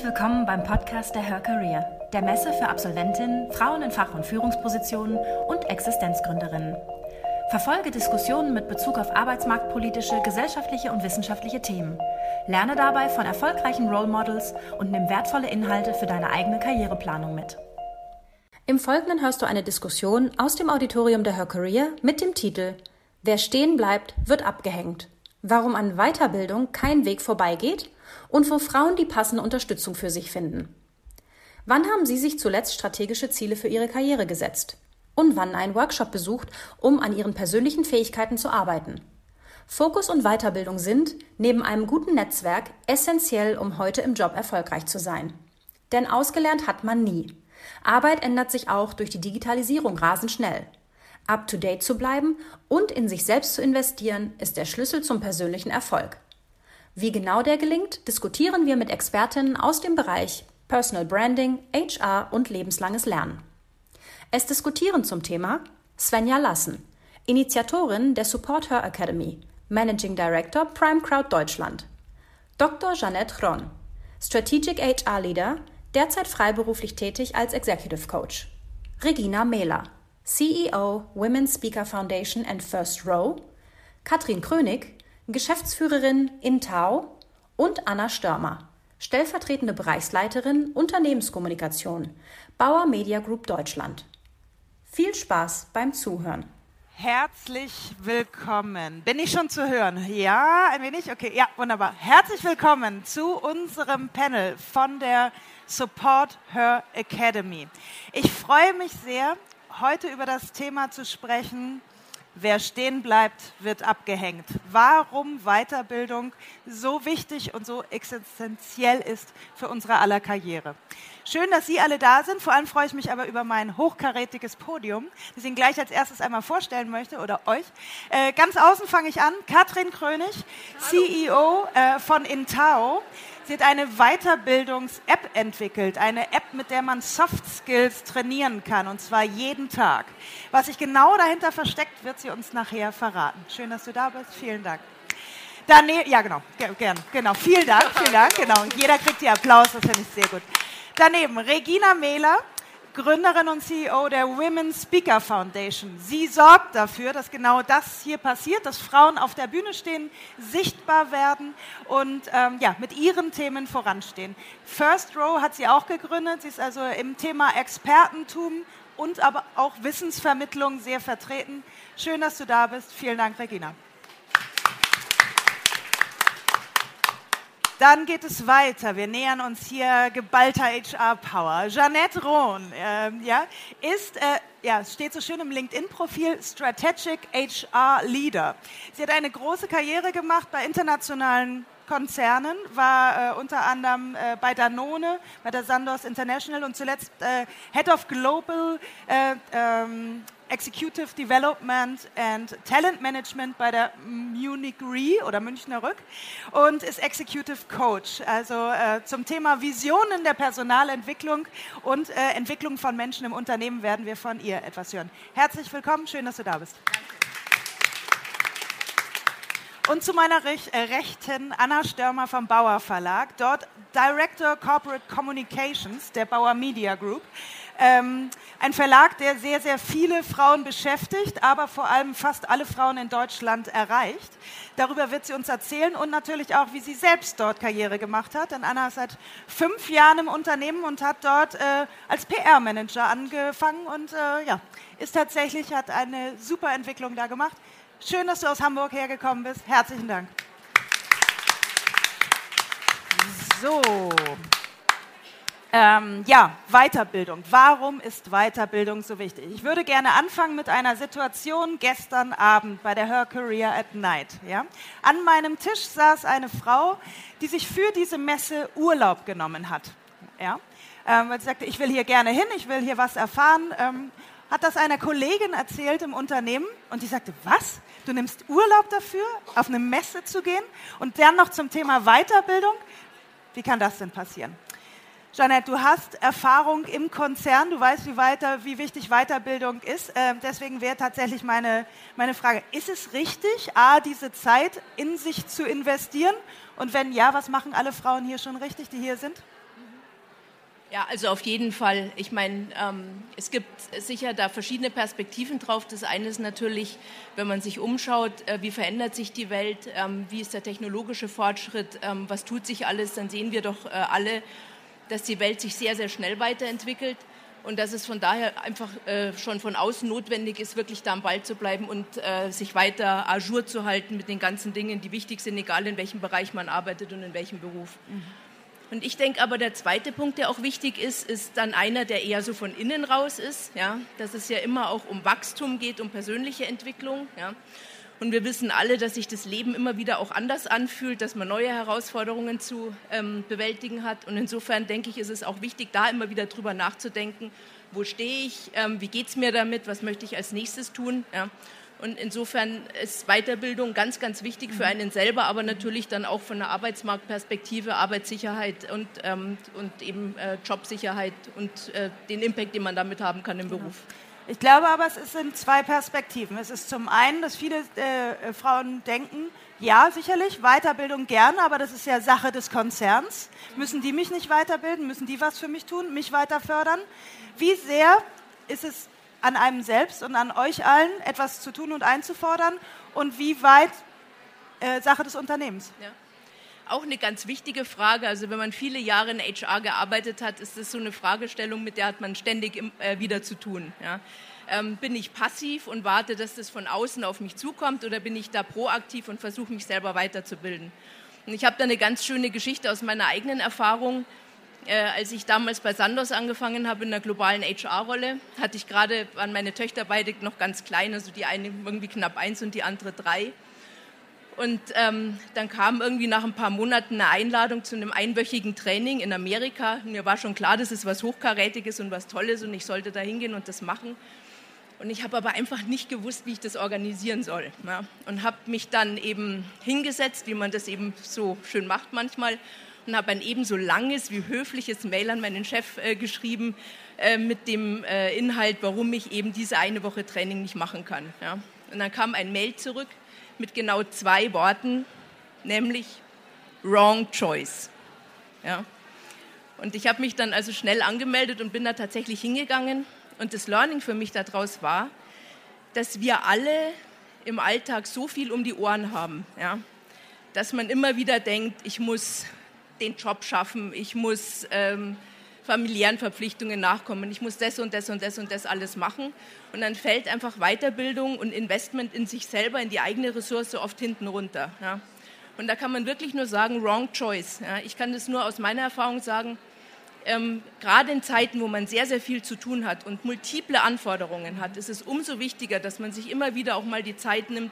Herzlich willkommen beim Podcast der Her Career, der Messe für Absolventinnen, Frauen in Fach- und Führungspositionen und Existenzgründerinnen. Verfolge Diskussionen mit Bezug auf arbeitsmarktpolitische, gesellschaftliche und wissenschaftliche Themen. Lerne dabei von erfolgreichen Role Models und nimm wertvolle Inhalte für deine eigene Karriereplanung mit. Im Folgenden hörst du eine Diskussion aus dem Auditorium der Her Career mit dem Titel Wer stehen bleibt, wird abgehängt. Warum an Weiterbildung kein Weg vorbeigeht und wo Frauen die passende Unterstützung für sich finden. Wann haben Sie sich zuletzt strategische Ziele für Ihre Karriere gesetzt? Und wann einen Workshop besucht, um an Ihren persönlichen Fähigkeiten zu arbeiten? Fokus und Weiterbildung sind, neben einem guten Netzwerk, essentiell, um heute im Job erfolgreich zu sein. Denn ausgelernt hat man nie. Arbeit ändert sich auch durch die Digitalisierung rasend schnell. Up-to-date zu bleiben und in sich selbst zu investieren, ist der Schlüssel zum persönlichen Erfolg. Wie genau der gelingt, diskutieren wir mit Expertinnen aus dem Bereich Personal Branding, HR und lebenslanges Lernen. Es diskutieren zum Thema Svenja Lassen, Initiatorin der Support Her Academy, Managing Director Prime Crowd Deutschland, Dr. Jeanette Ron, Strategic HR Leader, derzeit freiberuflich tätig als Executive Coach, Regina Mehler, CEO Women's Speaker Foundation and First Row, Katrin Krönig, Geschäftsführerin in Tau und Anna Störmer, stellvertretende Bereichsleiterin Unternehmenskommunikation, Bauer Media Group Deutschland. Viel Spaß beim Zuhören. Herzlich willkommen. Bin ich schon zu hören? Ja, ein wenig? Okay, ja, wunderbar. Herzlich willkommen zu unserem Panel von der Support Her Academy. Ich freue mich sehr, heute über das Thema zu sprechen, Wer stehen bleibt, wird abgehängt. Warum Weiterbildung so wichtig und so existenziell ist für unsere aller Karriere. Schön, dass Sie alle da sind. Vor allem freue ich mich aber über mein hochkarätiges Podium, das ich Ihnen gleich als erstes einmal vorstellen möchte oder euch. Äh, ganz außen fange ich an. Katrin Krönig, CEO äh, von Intao. Sie hat eine Weiterbildungs-App entwickelt, eine App, mit der man Soft Skills trainieren kann, und zwar jeden Tag. Was sich genau dahinter versteckt, wird sie uns nachher verraten. Schön, dass du da bist. Vielen Dank. Daneben, ja, genau, gern, genau. Vielen Dank, vielen Dank, genau. Jeder kriegt hier Applaus, das finde ich sehr gut. Daneben Regina Mehler, Gründerin und CEO der Women Speaker Foundation. Sie sorgt dafür, dass genau das hier passiert, dass Frauen auf der Bühne stehen, sichtbar werden und ähm, ja, mit ihren Themen voranstehen. First Row hat sie auch gegründet. Sie ist also im Thema Expertentum und aber auch Wissensvermittlung sehr vertreten. Schön, dass du da bist. Vielen Dank, Regina. Dann geht es weiter. Wir nähern uns hier geballter HR-Power. Jeanette Rohn äh, ja, ist, äh, ja, steht so schön im LinkedIn-Profil Strategic HR Leader. Sie hat eine große Karriere gemacht bei internationalen Konzernen, war äh, unter anderem äh, bei Danone, bei der Sandoz International und zuletzt äh, Head of Global äh, ähm, Executive Development and Talent Management bei der Munich Re oder Münchner Rück und ist Executive Coach, also äh, zum Thema Visionen der Personalentwicklung und äh, Entwicklung von Menschen im Unternehmen werden wir von ihr etwas hören. Herzlich willkommen, schön, dass du da bist. Und zu meiner Rech äh, Rechten Anna Störmer vom Bauer Verlag, dort Director Corporate Communications der Bauer Media Group. Ähm, ein Verlag, der sehr, sehr viele Frauen beschäftigt, aber vor allem fast alle Frauen in Deutschland erreicht. Darüber wird sie uns erzählen und natürlich auch, wie sie selbst dort Karriere gemacht hat. Denn Anna ist seit fünf Jahren im Unternehmen und hat dort äh, als PR-Manager angefangen und äh, ja, ist tatsächlich, hat eine super Entwicklung da gemacht. Schön, dass du aus Hamburg hergekommen bist. Herzlichen Dank. So, ähm, ja, Weiterbildung. Warum ist Weiterbildung so wichtig? Ich würde gerne anfangen mit einer Situation gestern Abend bei der Her Career at Night. Ja? An meinem Tisch saß eine Frau, die sich für diese Messe Urlaub genommen hat. Ja? Ähm, sie sagte, ich will hier gerne hin, ich will hier was erfahren. Ähm, hat das einer Kollegin erzählt im Unternehmen und die sagte, was? Du nimmst Urlaub dafür, auf eine Messe zu gehen und dann noch zum Thema Weiterbildung? Wie kann das denn passieren? Jeanette, du hast Erfahrung im Konzern, du weißt, wie, weiter, wie wichtig Weiterbildung ist. Äh, deswegen wäre tatsächlich meine, meine Frage, ist es richtig, A, diese Zeit in sich zu investieren? Und wenn ja, was machen alle Frauen hier schon richtig, die hier sind? Ja, also auf jeden Fall. Ich meine, ähm, es gibt sicher da verschiedene Perspektiven drauf. Das eine ist natürlich, wenn man sich umschaut, äh, wie verändert sich die Welt, ähm, wie ist der technologische Fortschritt, ähm, was tut sich alles, dann sehen wir doch äh, alle, dass die Welt sich sehr, sehr schnell weiterentwickelt und dass es von daher einfach äh, schon von außen notwendig ist, wirklich da am Ball zu bleiben und äh, sich weiter ajour zu halten mit den ganzen Dingen, die wichtig sind, egal in welchem Bereich man arbeitet und in welchem Beruf. Mhm. Und ich denke aber, der zweite Punkt, der auch wichtig ist, ist dann einer, der eher so von innen raus ist, ja, dass es ja immer auch um Wachstum geht, um persönliche Entwicklung. Ja. Und wir wissen alle, dass sich das Leben immer wieder auch anders anfühlt, dass man neue Herausforderungen zu ähm, bewältigen hat. Und insofern denke ich, ist es auch wichtig, da immer wieder drüber nachzudenken, wo stehe ich, ähm, wie geht es mir damit, was möchte ich als nächstes tun. Ja. Und insofern ist Weiterbildung ganz, ganz wichtig für einen selber, aber natürlich dann auch von der Arbeitsmarktperspektive, Arbeitssicherheit und, ähm, und eben äh, Jobsicherheit und äh, den Impact, den man damit haben kann im Beruf. Ich glaube aber, es sind zwei Perspektiven. Es ist zum einen, dass viele äh, Frauen denken, ja, sicherlich, Weiterbildung gerne, aber das ist ja Sache des Konzerns. Müssen die mich nicht weiterbilden? Müssen die was für mich tun, mich weiter fördern? Wie sehr ist es an einem selbst und an euch allen, etwas zu tun und einzufordern und wie weit äh, Sache des Unternehmens? Ja. Auch eine ganz wichtige Frage. Also wenn man viele Jahre in HR gearbeitet hat, ist das so eine Fragestellung, mit der hat man ständig äh, wieder zu tun. Ja. Ähm, bin ich passiv und warte, dass das von außen auf mich zukommt oder bin ich da proaktiv und versuche mich selber weiterzubilden? Und ich habe da eine ganz schöne Geschichte aus meiner eigenen Erfahrung. Äh, als ich damals bei Sandos angefangen habe in der globalen HR-Rolle, hatte ich gerade, waren meine Töchter beide noch ganz klein, also die eine irgendwie knapp eins und die andere drei. Und ähm, dann kam irgendwie nach ein paar Monaten eine Einladung zu einem einwöchigen Training in Amerika. Mir war schon klar, das ist was Hochkarätiges und was Tolles und ich sollte da hingehen und das machen. Und ich habe aber einfach nicht gewusst, wie ich das organisieren soll. Ja. Und habe mich dann eben hingesetzt, wie man das eben so schön macht manchmal, und habe ein ebenso langes wie höfliches Mail an meinen Chef äh, geschrieben äh, mit dem äh, Inhalt, warum ich eben diese eine Woche Training nicht machen kann. Ja. Und dann kam ein Mail zurück mit genau zwei Worten, nämlich Wrong Choice. Ja. Und ich habe mich dann also schnell angemeldet und bin da tatsächlich hingegangen. Und das Learning für mich daraus war, dass wir alle im Alltag so viel um die Ohren haben, ja, dass man immer wieder denkt, ich muss den Job schaffen, ich muss ähm, familiären Verpflichtungen nachkommen, ich muss das und das und das und das alles machen. Und dann fällt einfach Weiterbildung und Investment in sich selber, in die eigene Ressource oft hinten runter. Ja. Und da kann man wirklich nur sagen, wrong choice. Ja. Ich kann das nur aus meiner Erfahrung sagen, ähm, gerade in Zeiten, wo man sehr, sehr viel zu tun hat und multiple Anforderungen hat, ist es umso wichtiger, dass man sich immer wieder auch mal die Zeit nimmt,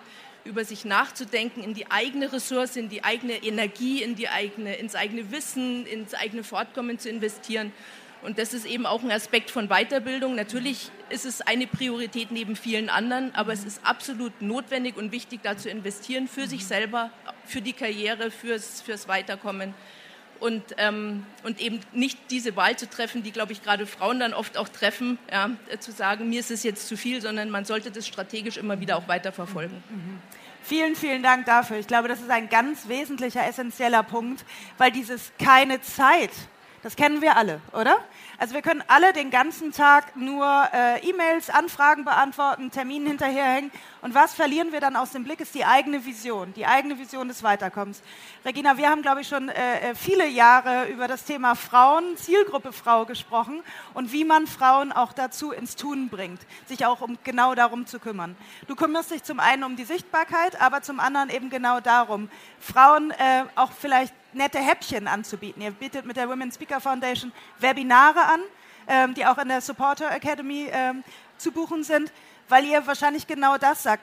über sich nachzudenken, in die eigene Ressource, in die eigene Energie, in die eigene, ins eigene Wissen, ins eigene Fortkommen zu investieren. Und das ist eben auch ein Aspekt von Weiterbildung. Natürlich ist es eine Priorität neben vielen anderen, aber es ist absolut notwendig und wichtig, da zu investieren für sich selber, für die Karriere, fürs, fürs Weiterkommen. Und, ähm, und eben nicht diese Wahl zu treffen, die, glaube ich, gerade Frauen dann oft auch treffen, ja, zu sagen, mir ist es jetzt zu viel, sondern man sollte das strategisch immer wieder auch weiterverfolgen. Mhm. mhm. Vielen, vielen Dank dafür. Ich glaube, das ist ein ganz wesentlicher, essentieller Punkt, weil dieses keine Zeit, das kennen wir alle, oder? Also wir können alle den ganzen Tag nur äh, E-Mails, Anfragen beantworten, Terminen hinterherhängen. Und was verlieren wir dann aus dem Blick, ist die eigene Vision, die eigene Vision des Weiterkommens. Regina, wir haben, glaube ich, schon äh, äh, viele Jahre über das Thema Frauen, Zielgruppe Frau gesprochen und wie man Frauen auch dazu ins Tun bringt, sich auch um genau darum zu kümmern. Du kümmerst dich zum einen um die Sichtbarkeit, aber zum anderen eben genau darum, Frauen äh, auch vielleicht nette Häppchen anzubieten. Ihr bietet mit der Women Speaker Foundation Webinare an, ähm, die auch in der Supporter Academy ähm, zu buchen sind, weil ihr wahrscheinlich genau das sagt.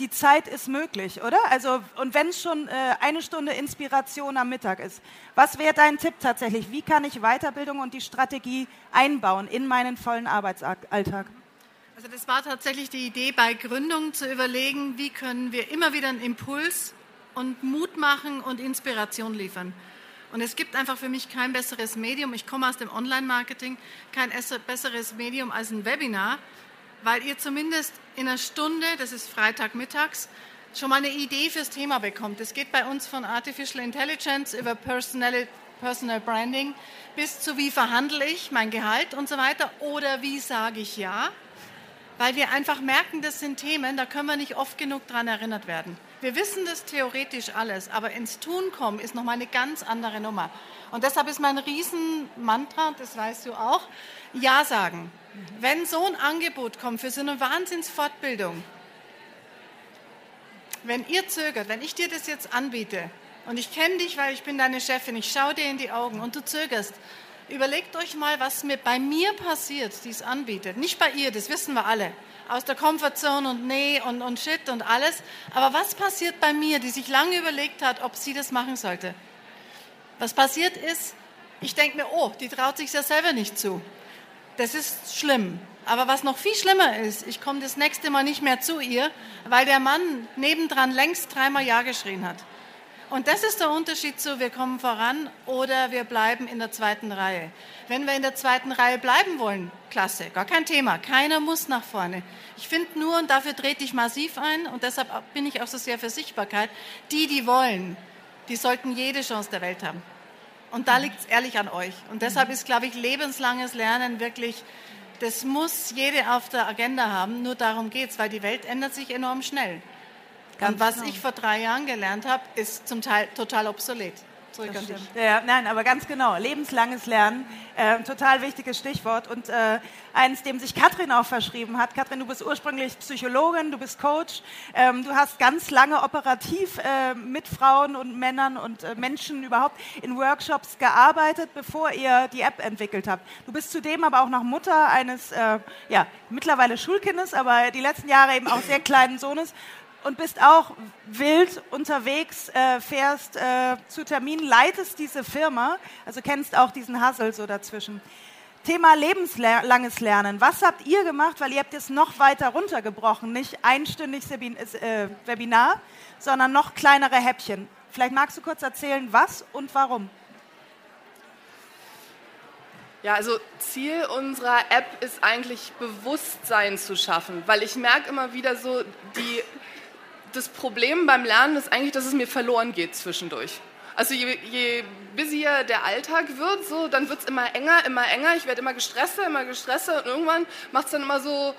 Die Zeit ist möglich, oder? Also, und wenn es schon äh, eine Stunde Inspiration am Mittag ist, was wäre dein Tipp tatsächlich? Wie kann ich Weiterbildung und die Strategie einbauen in meinen vollen Arbeitsalltag? Also das war tatsächlich die Idee bei Gründung zu überlegen, wie können wir immer wieder einen Impuls und Mut machen und Inspiration liefern. Und es gibt einfach für mich kein besseres Medium, ich komme aus dem Online-Marketing, kein besseres Medium als ein Webinar, weil ihr zumindest in einer Stunde, das ist Freitagmittags, schon mal eine Idee fürs Thema bekommt. Es geht bei uns von Artificial Intelligence über Personal Branding, bis zu wie verhandle ich mein Gehalt und so weiter oder wie sage ich ja, weil wir einfach merken, das sind Themen, da können wir nicht oft genug daran erinnert werden. Wir wissen das theoretisch alles, aber ins Tun kommen ist nochmal eine ganz andere Nummer. Und deshalb ist mein Riesenmantra, das weißt du auch, Ja sagen. Wenn so ein Angebot kommt für so eine Wahnsinnsfortbildung, wenn ihr zögert, wenn ich dir das jetzt anbiete und ich kenne dich, weil ich bin deine Chefin, ich schaue dir in die Augen und du zögerst, überlegt euch mal, was mir bei mir passiert, die es anbietet. Nicht bei ihr, das wissen wir alle. Aus der Comfortzone und nee und, und shit und alles. Aber was passiert bei mir, die sich lange überlegt hat, ob sie das machen sollte? Was passiert ist, ich denke mir, oh, die traut sich ja selber nicht zu. Das ist schlimm. Aber was noch viel schlimmer ist, ich komme das nächste Mal nicht mehr zu ihr, weil der Mann nebendran längst dreimal Ja geschrien hat. Und das ist der Unterschied zu, wir kommen voran oder wir bleiben in der zweiten Reihe. Wenn wir in der zweiten Reihe bleiben wollen, klasse, gar kein Thema. Keiner muss nach vorne. Ich finde nur, und dafür trete ich massiv ein, und deshalb bin ich auch so sehr für Sichtbarkeit, die, die wollen, die sollten jede Chance der Welt haben. Und da liegt es ehrlich an euch. Und deshalb ist, glaube ich, lebenslanges Lernen wirklich das muss jede auf der Agenda haben. Nur darum geht es, weil die Welt ändert sich enorm schnell. Ganz und was genau. ich vor drei Jahren gelernt habe, ist zum Teil total obsolet. Ja, nein, aber ganz genau. Lebenslanges Lernen, äh, total wichtiges Stichwort und äh, eins, dem sich Katrin auch verschrieben hat. Katrin, du bist ursprünglich Psychologin, du bist Coach, ähm, du hast ganz lange operativ äh, mit Frauen und Männern und äh, Menschen überhaupt in Workshops gearbeitet, bevor ihr die App entwickelt habt. Du bist zudem aber auch noch Mutter eines, äh, ja, mittlerweile Schulkindes, aber die letzten Jahre eben auch sehr kleinen Sohnes und bist auch wild unterwegs, äh, fährst äh, zu Terminen, leitest diese Firma, also kennst auch diesen Hustle so dazwischen. Thema lebenslanges Lernen. Was habt ihr gemacht? Weil ihr habt es noch weiter runtergebrochen, nicht einstündig äh, Webinar, sondern noch kleinere Häppchen. Vielleicht magst du kurz erzählen, was und warum? Ja, also Ziel unserer App ist eigentlich Bewusstsein zu schaffen, weil ich merke immer wieder so, die das Problem beim Lernen ist eigentlich, dass es mir verloren geht zwischendurch. Also je, je busier der Alltag wird, so, dann wird es immer enger, immer enger. Ich werde immer gestresster, immer gestresster und irgendwann macht es dann immer so,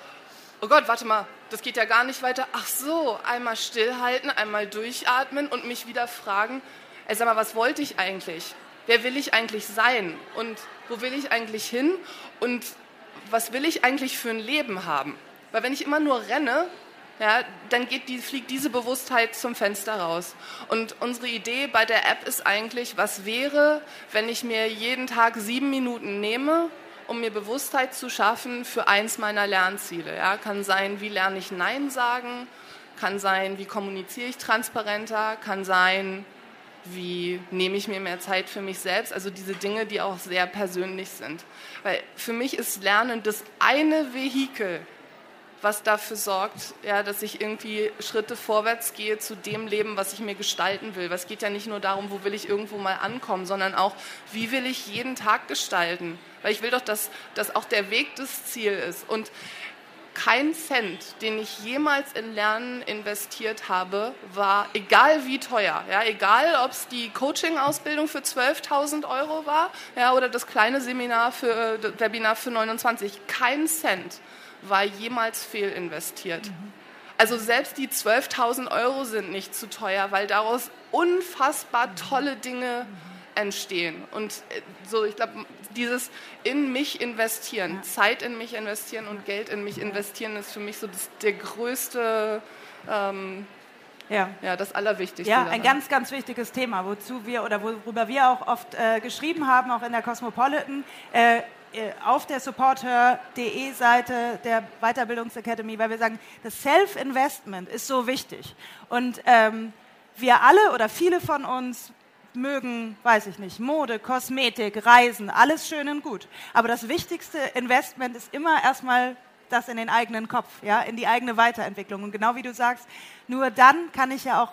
oh Gott, warte mal, das geht ja gar nicht weiter. Ach so, einmal stillhalten, einmal durchatmen und mich wieder fragen, ey, sag mal, was wollte ich eigentlich? Wer will ich eigentlich sein? Und wo will ich eigentlich hin? Und was will ich eigentlich für ein Leben haben? Weil wenn ich immer nur renne, ja, dann die, fliegt diese Bewusstheit zum Fenster raus. Und unsere Idee bei der App ist eigentlich, was wäre, wenn ich mir jeden Tag sieben Minuten nehme, um mir Bewusstheit zu schaffen für eins meiner Lernziele. Ja, kann sein, wie lerne ich Nein sagen, kann sein, wie kommuniziere ich transparenter, kann sein, wie nehme ich mir mehr Zeit für mich selbst, also diese Dinge, die auch sehr persönlich sind. Weil für mich ist Lernen das eine Vehikel, was dafür sorgt, ja, dass ich irgendwie Schritte vorwärts gehe zu dem Leben, was ich mir gestalten will. Es geht ja nicht nur darum, wo will ich irgendwo mal ankommen, sondern auch, wie will ich jeden Tag gestalten. Weil ich will doch, dass, dass auch der Weg das Ziel ist. Und kein Cent, den ich jemals in Lernen investiert habe, war, egal wie teuer, ja, egal ob es die Coaching-Ausbildung für 12.000 Euro war ja, oder das kleine Seminar für, das Webinar für 29, kein Cent war jemals fehlinvestiert. Mhm. Also selbst die 12.000 Euro sind nicht zu teuer, weil daraus unfassbar tolle Dinge entstehen. Und äh, so, ich glaube, dieses in mich investieren, Zeit in mich investieren und Geld in mich investieren, ist für mich so das, der größte, ähm, ja. ja, das Allerwichtigste. Ja, ein ganz, ganz wichtiges Thema, wozu wir oder worüber wir auch oft äh, geschrieben haben, auch in der Cosmopolitan. Äh, auf der supporter.de Seite der Weiterbildungsacademy, weil wir sagen, das Self-Investment ist so wichtig. Und ähm, wir alle oder viele von uns mögen, weiß ich nicht, Mode, Kosmetik, Reisen, alles schön und gut. Aber das wichtigste Investment ist immer erstmal das in den eigenen Kopf, ja, in die eigene Weiterentwicklung. Und genau wie du sagst, nur dann kann ich ja auch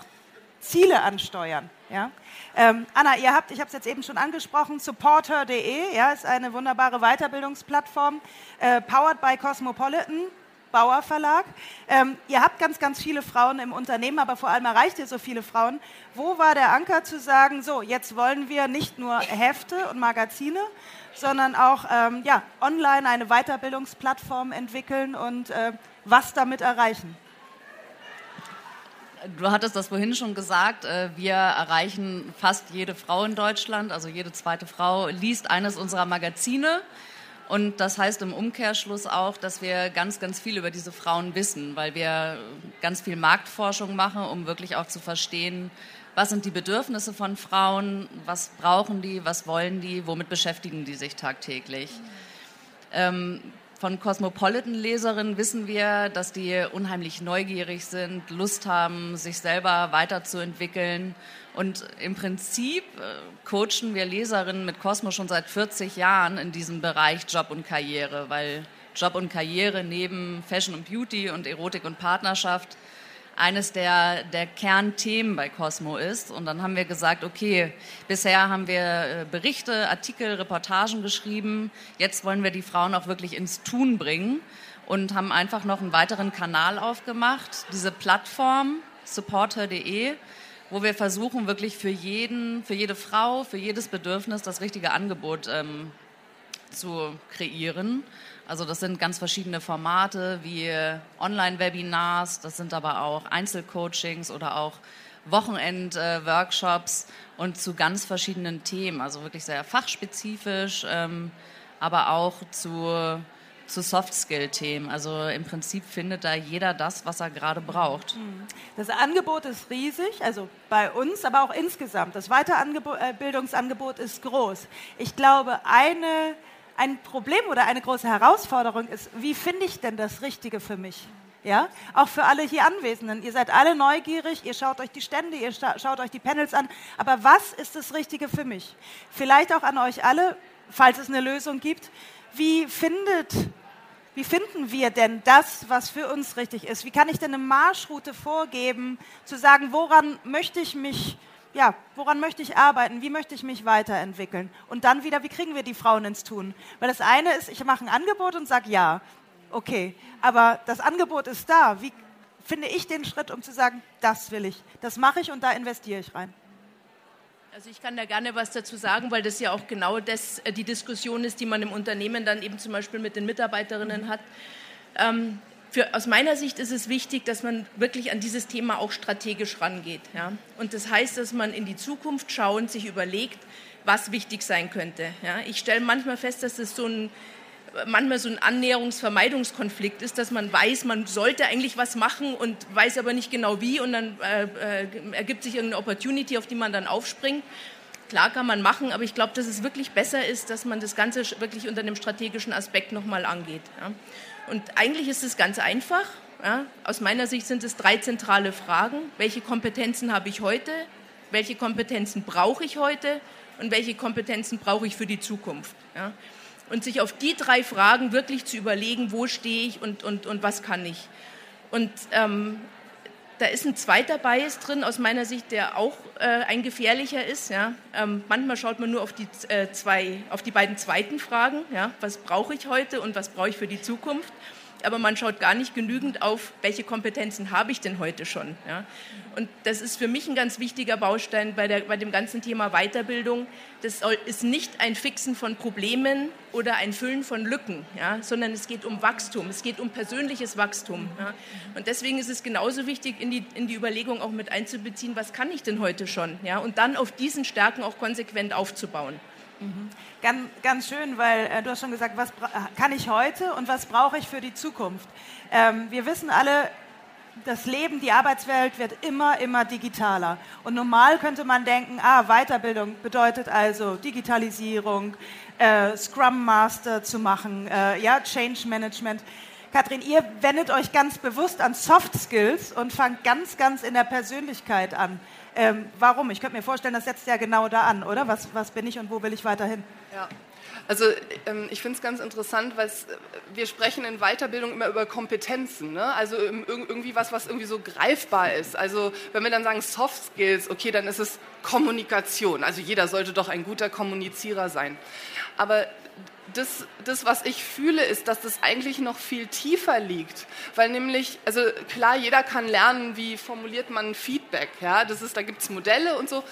Ziele ansteuern. Ja? Ähm, Anna, ihr habt, ich habe es jetzt eben schon angesprochen, supporter.de, ja, ist eine wunderbare Weiterbildungsplattform, äh, powered by Cosmopolitan. Bauer Verlag. Ähm, ihr habt ganz, ganz viele Frauen im Unternehmen, aber vor allem erreicht ihr so viele Frauen. Wo war der Anker zu sagen, so, jetzt wollen wir nicht nur Hefte und Magazine, sondern auch ähm, ja, online eine Weiterbildungsplattform entwickeln und äh, was damit erreichen? Du hattest das vorhin schon gesagt, äh, wir erreichen fast jede Frau in Deutschland, also jede zweite Frau liest eines unserer Magazine. Und das heißt im Umkehrschluss auch, dass wir ganz, ganz viel über diese Frauen wissen, weil wir ganz viel Marktforschung machen, um wirklich auch zu verstehen, was sind die Bedürfnisse von Frauen, was brauchen die, was wollen die, womit beschäftigen die sich tagtäglich. Ähm, von Cosmopolitan-Leserinnen wissen wir, dass die unheimlich neugierig sind, Lust haben, sich selber weiterzuentwickeln. Und im Prinzip äh, coachen wir Leserinnen mit Cosmo schon seit 40 Jahren in diesem Bereich Job und Karriere, weil Job und Karriere neben Fashion und Beauty und Erotik und Partnerschaft eines der, der Kernthemen bei Cosmo ist. Und dann haben wir gesagt, okay, bisher haben wir äh, Berichte, Artikel, Reportagen geschrieben. Jetzt wollen wir die Frauen auch wirklich ins Tun bringen und haben einfach noch einen weiteren Kanal aufgemacht, diese Plattform supporter.de, wo wir versuchen, wirklich für jeden, für jede Frau, für jedes Bedürfnis das richtige Angebot ähm, zu kreieren. Also das sind ganz verschiedene Formate wie Online-Webinars, das sind aber auch Einzelcoachings oder auch Wochenend-Workshops und zu ganz verschiedenen Themen, also wirklich sehr fachspezifisch, ähm, aber auch zu, zu Soft-Skill-Themen. Also im Prinzip findet da jeder das, was er gerade braucht. Mhm. Das Angebot ist riesig, also bei uns, aber auch insgesamt. Das Weiterbildungsangebot ist groß. Ich glaube, eine ein Problem oder eine große Herausforderung ist, wie finde ich denn das Richtige für mich? Ja, auch für alle hier Anwesenden. Ihr seid alle neugierig, ihr schaut euch die Stände, ihr schaut euch die Panels an. Aber was ist das Richtige für mich? Vielleicht auch an euch alle, falls es eine Lösung gibt. Wie findet, wie finden wir denn das, was für uns richtig ist? Wie kann ich denn eine Marschroute vorgeben, zu sagen, woran möchte ich mich ja, woran möchte ich arbeiten, wie möchte ich mich weiterentwickeln? Und dann wieder, wie kriegen wir die Frauen ins Tun? Weil das eine ist, ich mache ein Angebot und sage ja, okay, aber das Angebot ist da. Wie finde ich den Schritt, um zu sagen, das will ich, das mache ich und da investiere ich rein? Also ich kann da gerne was dazu sagen, weil das ja auch genau das, äh, die Diskussion ist, die man im Unternehmen dann eben zum Beispiel mit den Mitarbeiterinnen hat. Ähm, für, aus meiner Sicht ist es wichtig, dass man wirklich an dieses Thema auch strategisch rangeht. Ja? Und das heißt, dass man in die Zukunft schauend sich überlegt, was wichtig sein könnte. Ja? Ich stelle manchmal fest, dass das so ein manchmal so ein Annäherungsvermeidungskonflikt ist, dass man weiß, man sollte eigentlich was machen und weiß aber nicht genau wie und dann äh, äh, ergibt sich irgendeine Opportunity, auf die man dann aufspringt. Klar kann man machen, aber ich glaube, dass es wirklich besser ist, dass man das Ganze wirklich unter einem strategischen Aspekt nochmal angeht. Ja? Und eigentlich ist es ganz einfach. Ja? Aus meiner Sicht sind es drei zentrale Fragen. Welche Kompetenzen habe ich heute? Welche Kompetenzen brauche ich heute? Und welche Kompetenzen brauche ich für die Zukunft? Ja? Und sich auf die drei Fragen wirklich zu überlegen, wo stehe ich und, und, und was kann ich. Und ähm, da ist ein zweiter Bias drin, aus meiner Sicht, der auch äh, ein gefährlicher ist. Ja? Ähm, manchmal schaut man nur auf die, äh, zwei, auf die beiden zweiten Fragen. Ja? Was brauche ich heute und was brauche ich für die Zukunft? Aber man schaut gar nicht genügend auf, welche Kompetenzen habe ich denn heute schon. Ja? Und das ist für mich ein ganz wichtiger Baustein bei, der, bei dem ganzen Thema Weiterbildung. Das ist nicht ein Fixen von Problemen oder ein Füllen von Lücken, ja? sondern es geht um Wachstum, es geht um persönliches Wachstum. Ja? Und deswegen ist es genauso wichtig, in die, in die Überlegung auch mit einzubeziehen, was kann ich denn heute schon? Ja? Und dann auf diesen Stärken auch konsequent aufzubauen. Mhm. Ganz, ganz schön, weil äh, du hast schon gesagt, was kann ich heute und was brauche ich für die Zukunft? Ähm, wir wissen alle, das Leben, die Arbeitswelt wird immer, immer digitaler. Und normal könnte man denken, ah, Weiterbildung bedeutet also Digitalisierung, äh, Scrum Master zu machen, äh, ja, Change Management. Kathrin, ihr wendet euch ganz bewusst an Soft Skills und fangt ganz, ganz in der Persönlichkeit an. Ähm, warum? Ich könnte mir vorstellen, das setzt ja genau da an, oder? Was, was bin ich und wo will ich weiterhin? Ja. Also ähm, ich finde es ganz interessant, weil wir sprechen in Weiterbildung immer über Kompetenzen, ne? also irgendwie was, was irgendwie so greifbar ist. Also wenn wir dann sagen Soft Skills, okay, dann ist es Kommunikation. Also jeder sollte doch ein guter Kommunizierer sein. Aber das, das, was ich fühle, ist, dass das eigentlich noch viel tiefer liegt. Weil nämlich, also klar, jeder kann lernen, wie formuliert man Feedback. Ja? Das ist, da gibt es Modelle und so.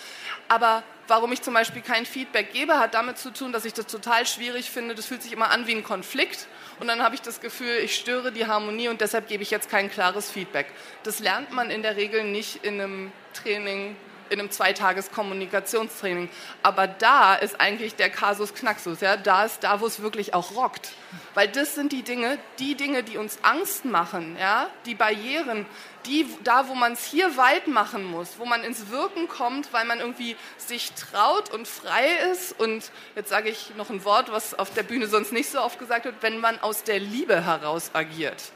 Aber warum ich zum Beispiel kein Feedback gebe, hat damit zu tun, dass ich das total schwierig finde. Das fühlt sich immer an wie ein Konflikt. Und dann habe ich das Gefühl, ich störe die Harmonie und deshalb gebe ich jetzt kein klares Feedback. Das lernt man in der Regel nicht in einem Training in einem Zweitages-Kommunikationstraining. Aber da ist eigentlich der Kasus Knaxus. Ja? Da ist da, wo es wirklich auch rockt. Weil das sind die Dinge, die Dinge, die uns Angst machen, ja? die Barrieren, die, da, wo man es hier weit machen muss, wo man ins Wirken kommt, weil man irgendwie sich traut und frei ist. Und jetzt sage ich noch ein Wort, was auf der Bühne sonst nicht so oft gesagt wird, wenn man aus der Liebe heraus agiert.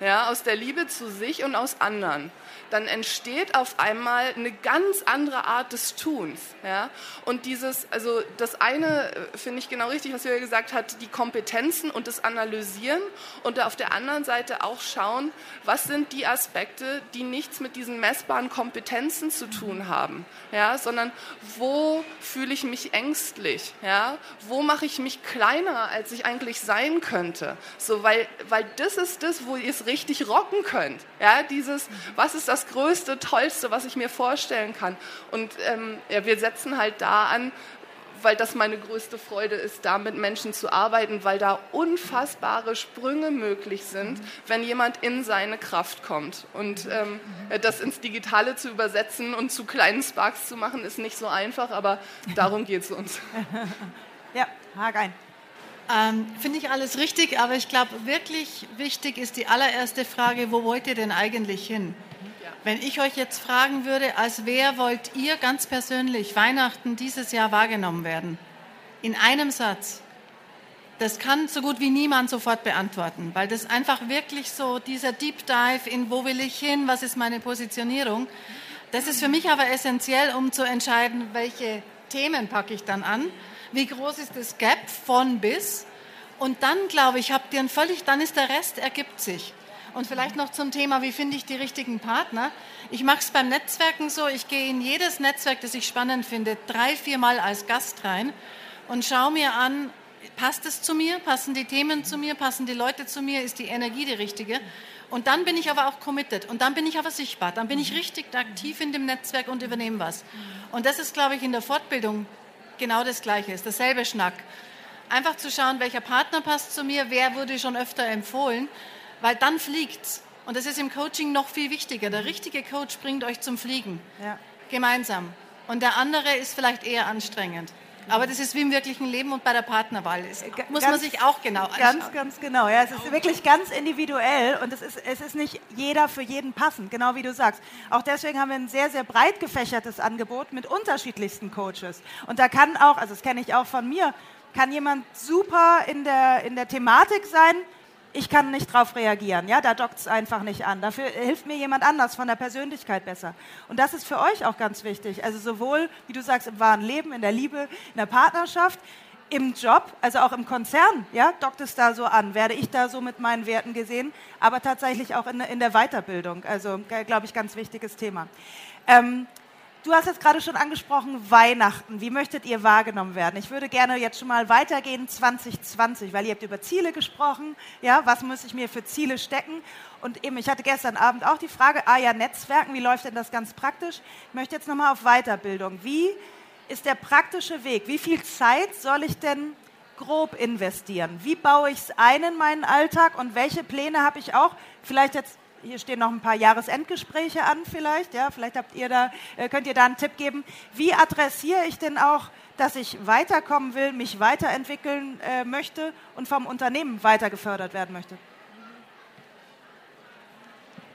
Ja, aus der Liebe zu sich und aus anderen dann entsteht auf einmal eine ganz andere Art des Tuns. Ja? Und dieses, also das eine äh, finde ich genau richtig, was Julia gesagt hat, die Kompetenzen und das Analysieren und auf der anderen Seite auch schauen, was sind die Aspekte, die nichts mit diesen messbaren Kompetenzen zu tun haben, ja? sondern wo fühle ich mich ängstlich, ja? wo mache ich mich kleiner, als ich eigentlich sein könnte, so, weil, weil das ist das, wo ihr es richtig rocken könnt. Ja? Dieses, was ist das das Größte, Tollste, was ich mir vorstellen kann. Und ähm, ja, wir setzen halt da an, weil das meine größte Freude ist, da mit Menschen zu arbeiten, weil da unfassbare Sprünge möglich sind, wenn jemand in seine Kraft kommt. Und ähm, das ins Digitale zu übersetzen und zu kleinen Sparks zu machen, ist nicht so einfach, aber darum geht es uns. Ja, hake ein. Ähm, Finde ich alles richtig, aber ich glaube, wirklich wichtig ist die allererste Frage, wo wollt ihr denn eigentlich hin? Wenn ich euch jetzt fragen würde, als wer wollt ihr ganz persönlich Weihnachten dieses Jahr wahrgenommen werden? In einem Satz. Das kann so gut wie niemand sofort beantworten, weil das einfach wirklich so dieser Deep Dive in wo will ich hin, was ist meine Positionierung, das ist für mich aber essentiell, um zu entscheiden, welche Themen packe ich dann an, wie groß ist das Gap von bis und dann glaube ich, habt ihr ein völlig, dann ist der Rest ergibt sich. Und vielleicht noch zum Thema, wie finde ich die richtigen Partner? Ich mache es beim Netzwerken so, ich gehe in jedes Netzwerk, das ich spannend finde, drei, viermal als Gast rein und schaue mir an, passt es zu mir, passen die Themen zu mir, passen die Leute zu mir, ist die Energie die richtige? Und dann bin ich aber auch committed und dann bin ich aber sichtbar, dann bin ich richtig aktiv in dem Netzwerk und übernehme was. Und das ist, glaube ich, in der Fortbildung genau das Gleiche, ist dasselbe Schnack. Einfach zu schauen, welcher Partner passt zu mir, wer wurde schon öfter empfohlen weil dann fliegt's. Und das ist im Coaching noch viel wichtiger. Der richtige Coach bringt euch zum Fliegen. Ja. Gemeinsam. Und der andere ist vielleicht eher anstrengend. Aber das ist wie im wirklichen Leben und bei der Partnerwahl. Das muss ganz, man sich auch genau anschauen. Ganz, ganz genau. Ja, es ist wirklich ganz individuell und es ist, es ist nicht jeder für jeden passend, genau wie du sagst. Auch deswegen haben wir ein sehr, sehr breit gefächertes Angebot mit unterschiedlichsten Coaches. Und da kann auch, also das kenne ich auch von mir, kann jemand super in der, in der Thematik sein, ich kann nicht darauf reagieren. Ja, da dockt es einfach nicht an. Dafür hilft mir jemand anders von der Persönlichkeit besser. Und das ist für euch auch ganz wichtig. Also sowohl, wie du sagst, im wahren Leben, in der Liebe, in der Partnerschaft, im Job, also auch im Konzern, ja, dockt es da so an, werde ich da so mit meinen Werten gesehen, aber tatsächlich auch in, in der Weiterbildung. Also, glaube ich, ganz wichtiges Thema. Ähm, Du hast jetzt gerade schon angesprochen, Weihnachten. Wie möchtet ihr wahrgenommen werden? Ich würde gerne jetzt schon mal weitergehen 2020, weil ihr habt über Ziele gesprochen. Ja, was muss ich mir für Ziele stecken? Und eben, ich hatte gestern Abend auch die Frage, ah ja, Netzwerken, wie läuft denn das ganz praktisch? Ich möchte jetzt nochmal auf Weiterbildung. Wie ist der praktische Weg? Wie viel Zeit soll ich denn grob investieren? Wie baue ich es ein in meinen Alltag und welche Pläne habe ich auch? Vielleicht jetzt hier stehen noch ein paar Jahresendgespräche an vielleicht. Ja, vielleicht habt ihr da, äh, könnt ihr da einen Tipp geben. Wie adressiere ich denn auch, dass ich weiterkommen will, mich weiterentwickeln äh, möchte und vom Unternehmen weiter gefördert werden möchte?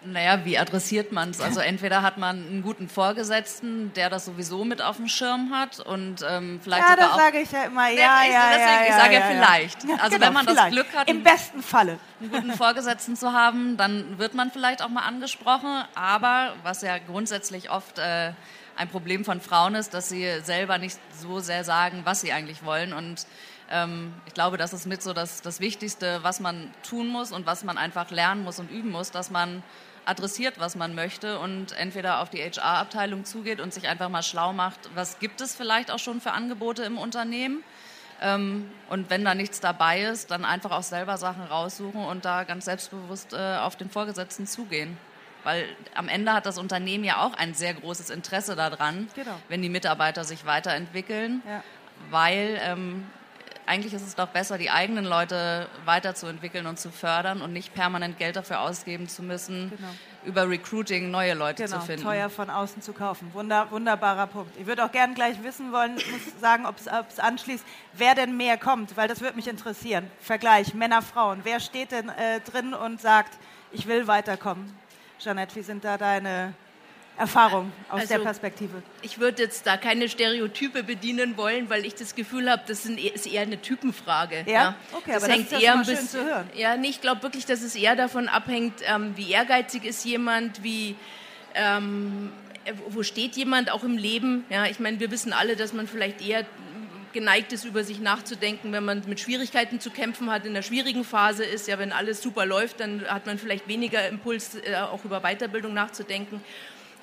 Naja, wie adressiert man es? Also entweder hat man einen guten Vorgesetzten, der das sowieso mit auf dem Schirm hat und ähm, vielleicht ja, sogar das sage ich ja immer. Ja, ja, deswegen, ja, ich sage ja, vielleicht. Also genau, wenn man vielleicht. das Glück hat, im besten Falle einen guten Vorgesetzten zu haben, dann wird man vielleicht auch mal angesprochen. Aber was ja grundsätzlich oft äh, ein Problem von Frauen ist, dass sie selber nicht so sehr sagen, was sie eigentlich wollen und ähm, ich glaube, das ist mit so das, das Wichtigste, was man tun muss und was man einfach lernen muss und üben muss, dass man adressiert, was man möchte und entweder auf die HR-Abteilung zugeht und sich einfach mal schlau macht, was gibt es vielleicht auch schon für Angebote im Unternehmen. Ähm, und wenn da nichts dabei ist, dann einfach auch selber Sachen raussuchen und da ganz selbstbewusst äh, auf den Vorgesetzten zugehen. Weil am Ende hat das Unternehmen ja auch ein sehr großes Interesse daran, genau. wenn die Mitarbeiter sich weiterentwickeln, ja. weil ähm, eigentlich ist es doch besser, die eigenen Leute weiterzuentwickeln und zu fördern und nicht permanent Geld dafür ausgeben zu müssen, genau. über Recruiting neue Leute genau, zu finden. teuer von außen zu kaufen. Wunder, wunderbarer Punkt. Ich würde auch gerne gleich wissen wollen, muss sagen, ob es anschließt, wer denn mehr kommt, weil das würde mich interessieren. Vergleich Männer, Frauen. Wer steht denn äh, drin und sagt, ich will weiterkommen? Jeanette, wie sind da deine Erfahrung aus also, der Perspektive? Ich würde jetzt da keine Stereotype bedienen wollen, weil ich das Gefühl habe, das ist eher eine Typenfrage. Ja, ja. okay, das aber hängt das ist eher ein bisschen, zu hören. Ja, nee, ich glaube wirklich, dass es eher davon abhängt, ähm, wie ehrgeizig ist jemand, wie ähm, wo steht jemand auch im Leben. Ja, ich meine, wir wissen alle, dass man vielleicht eher geneigt ist, über sich nachzudenken, wenn man mit Schwierigkeiten zu kämpfen hat, in der schwierigen Phase ist. Ja, wenn alles super läuft, dann hat man vielleicht weniger Impuls, äh, auch über Weiterbildung nachzudenken.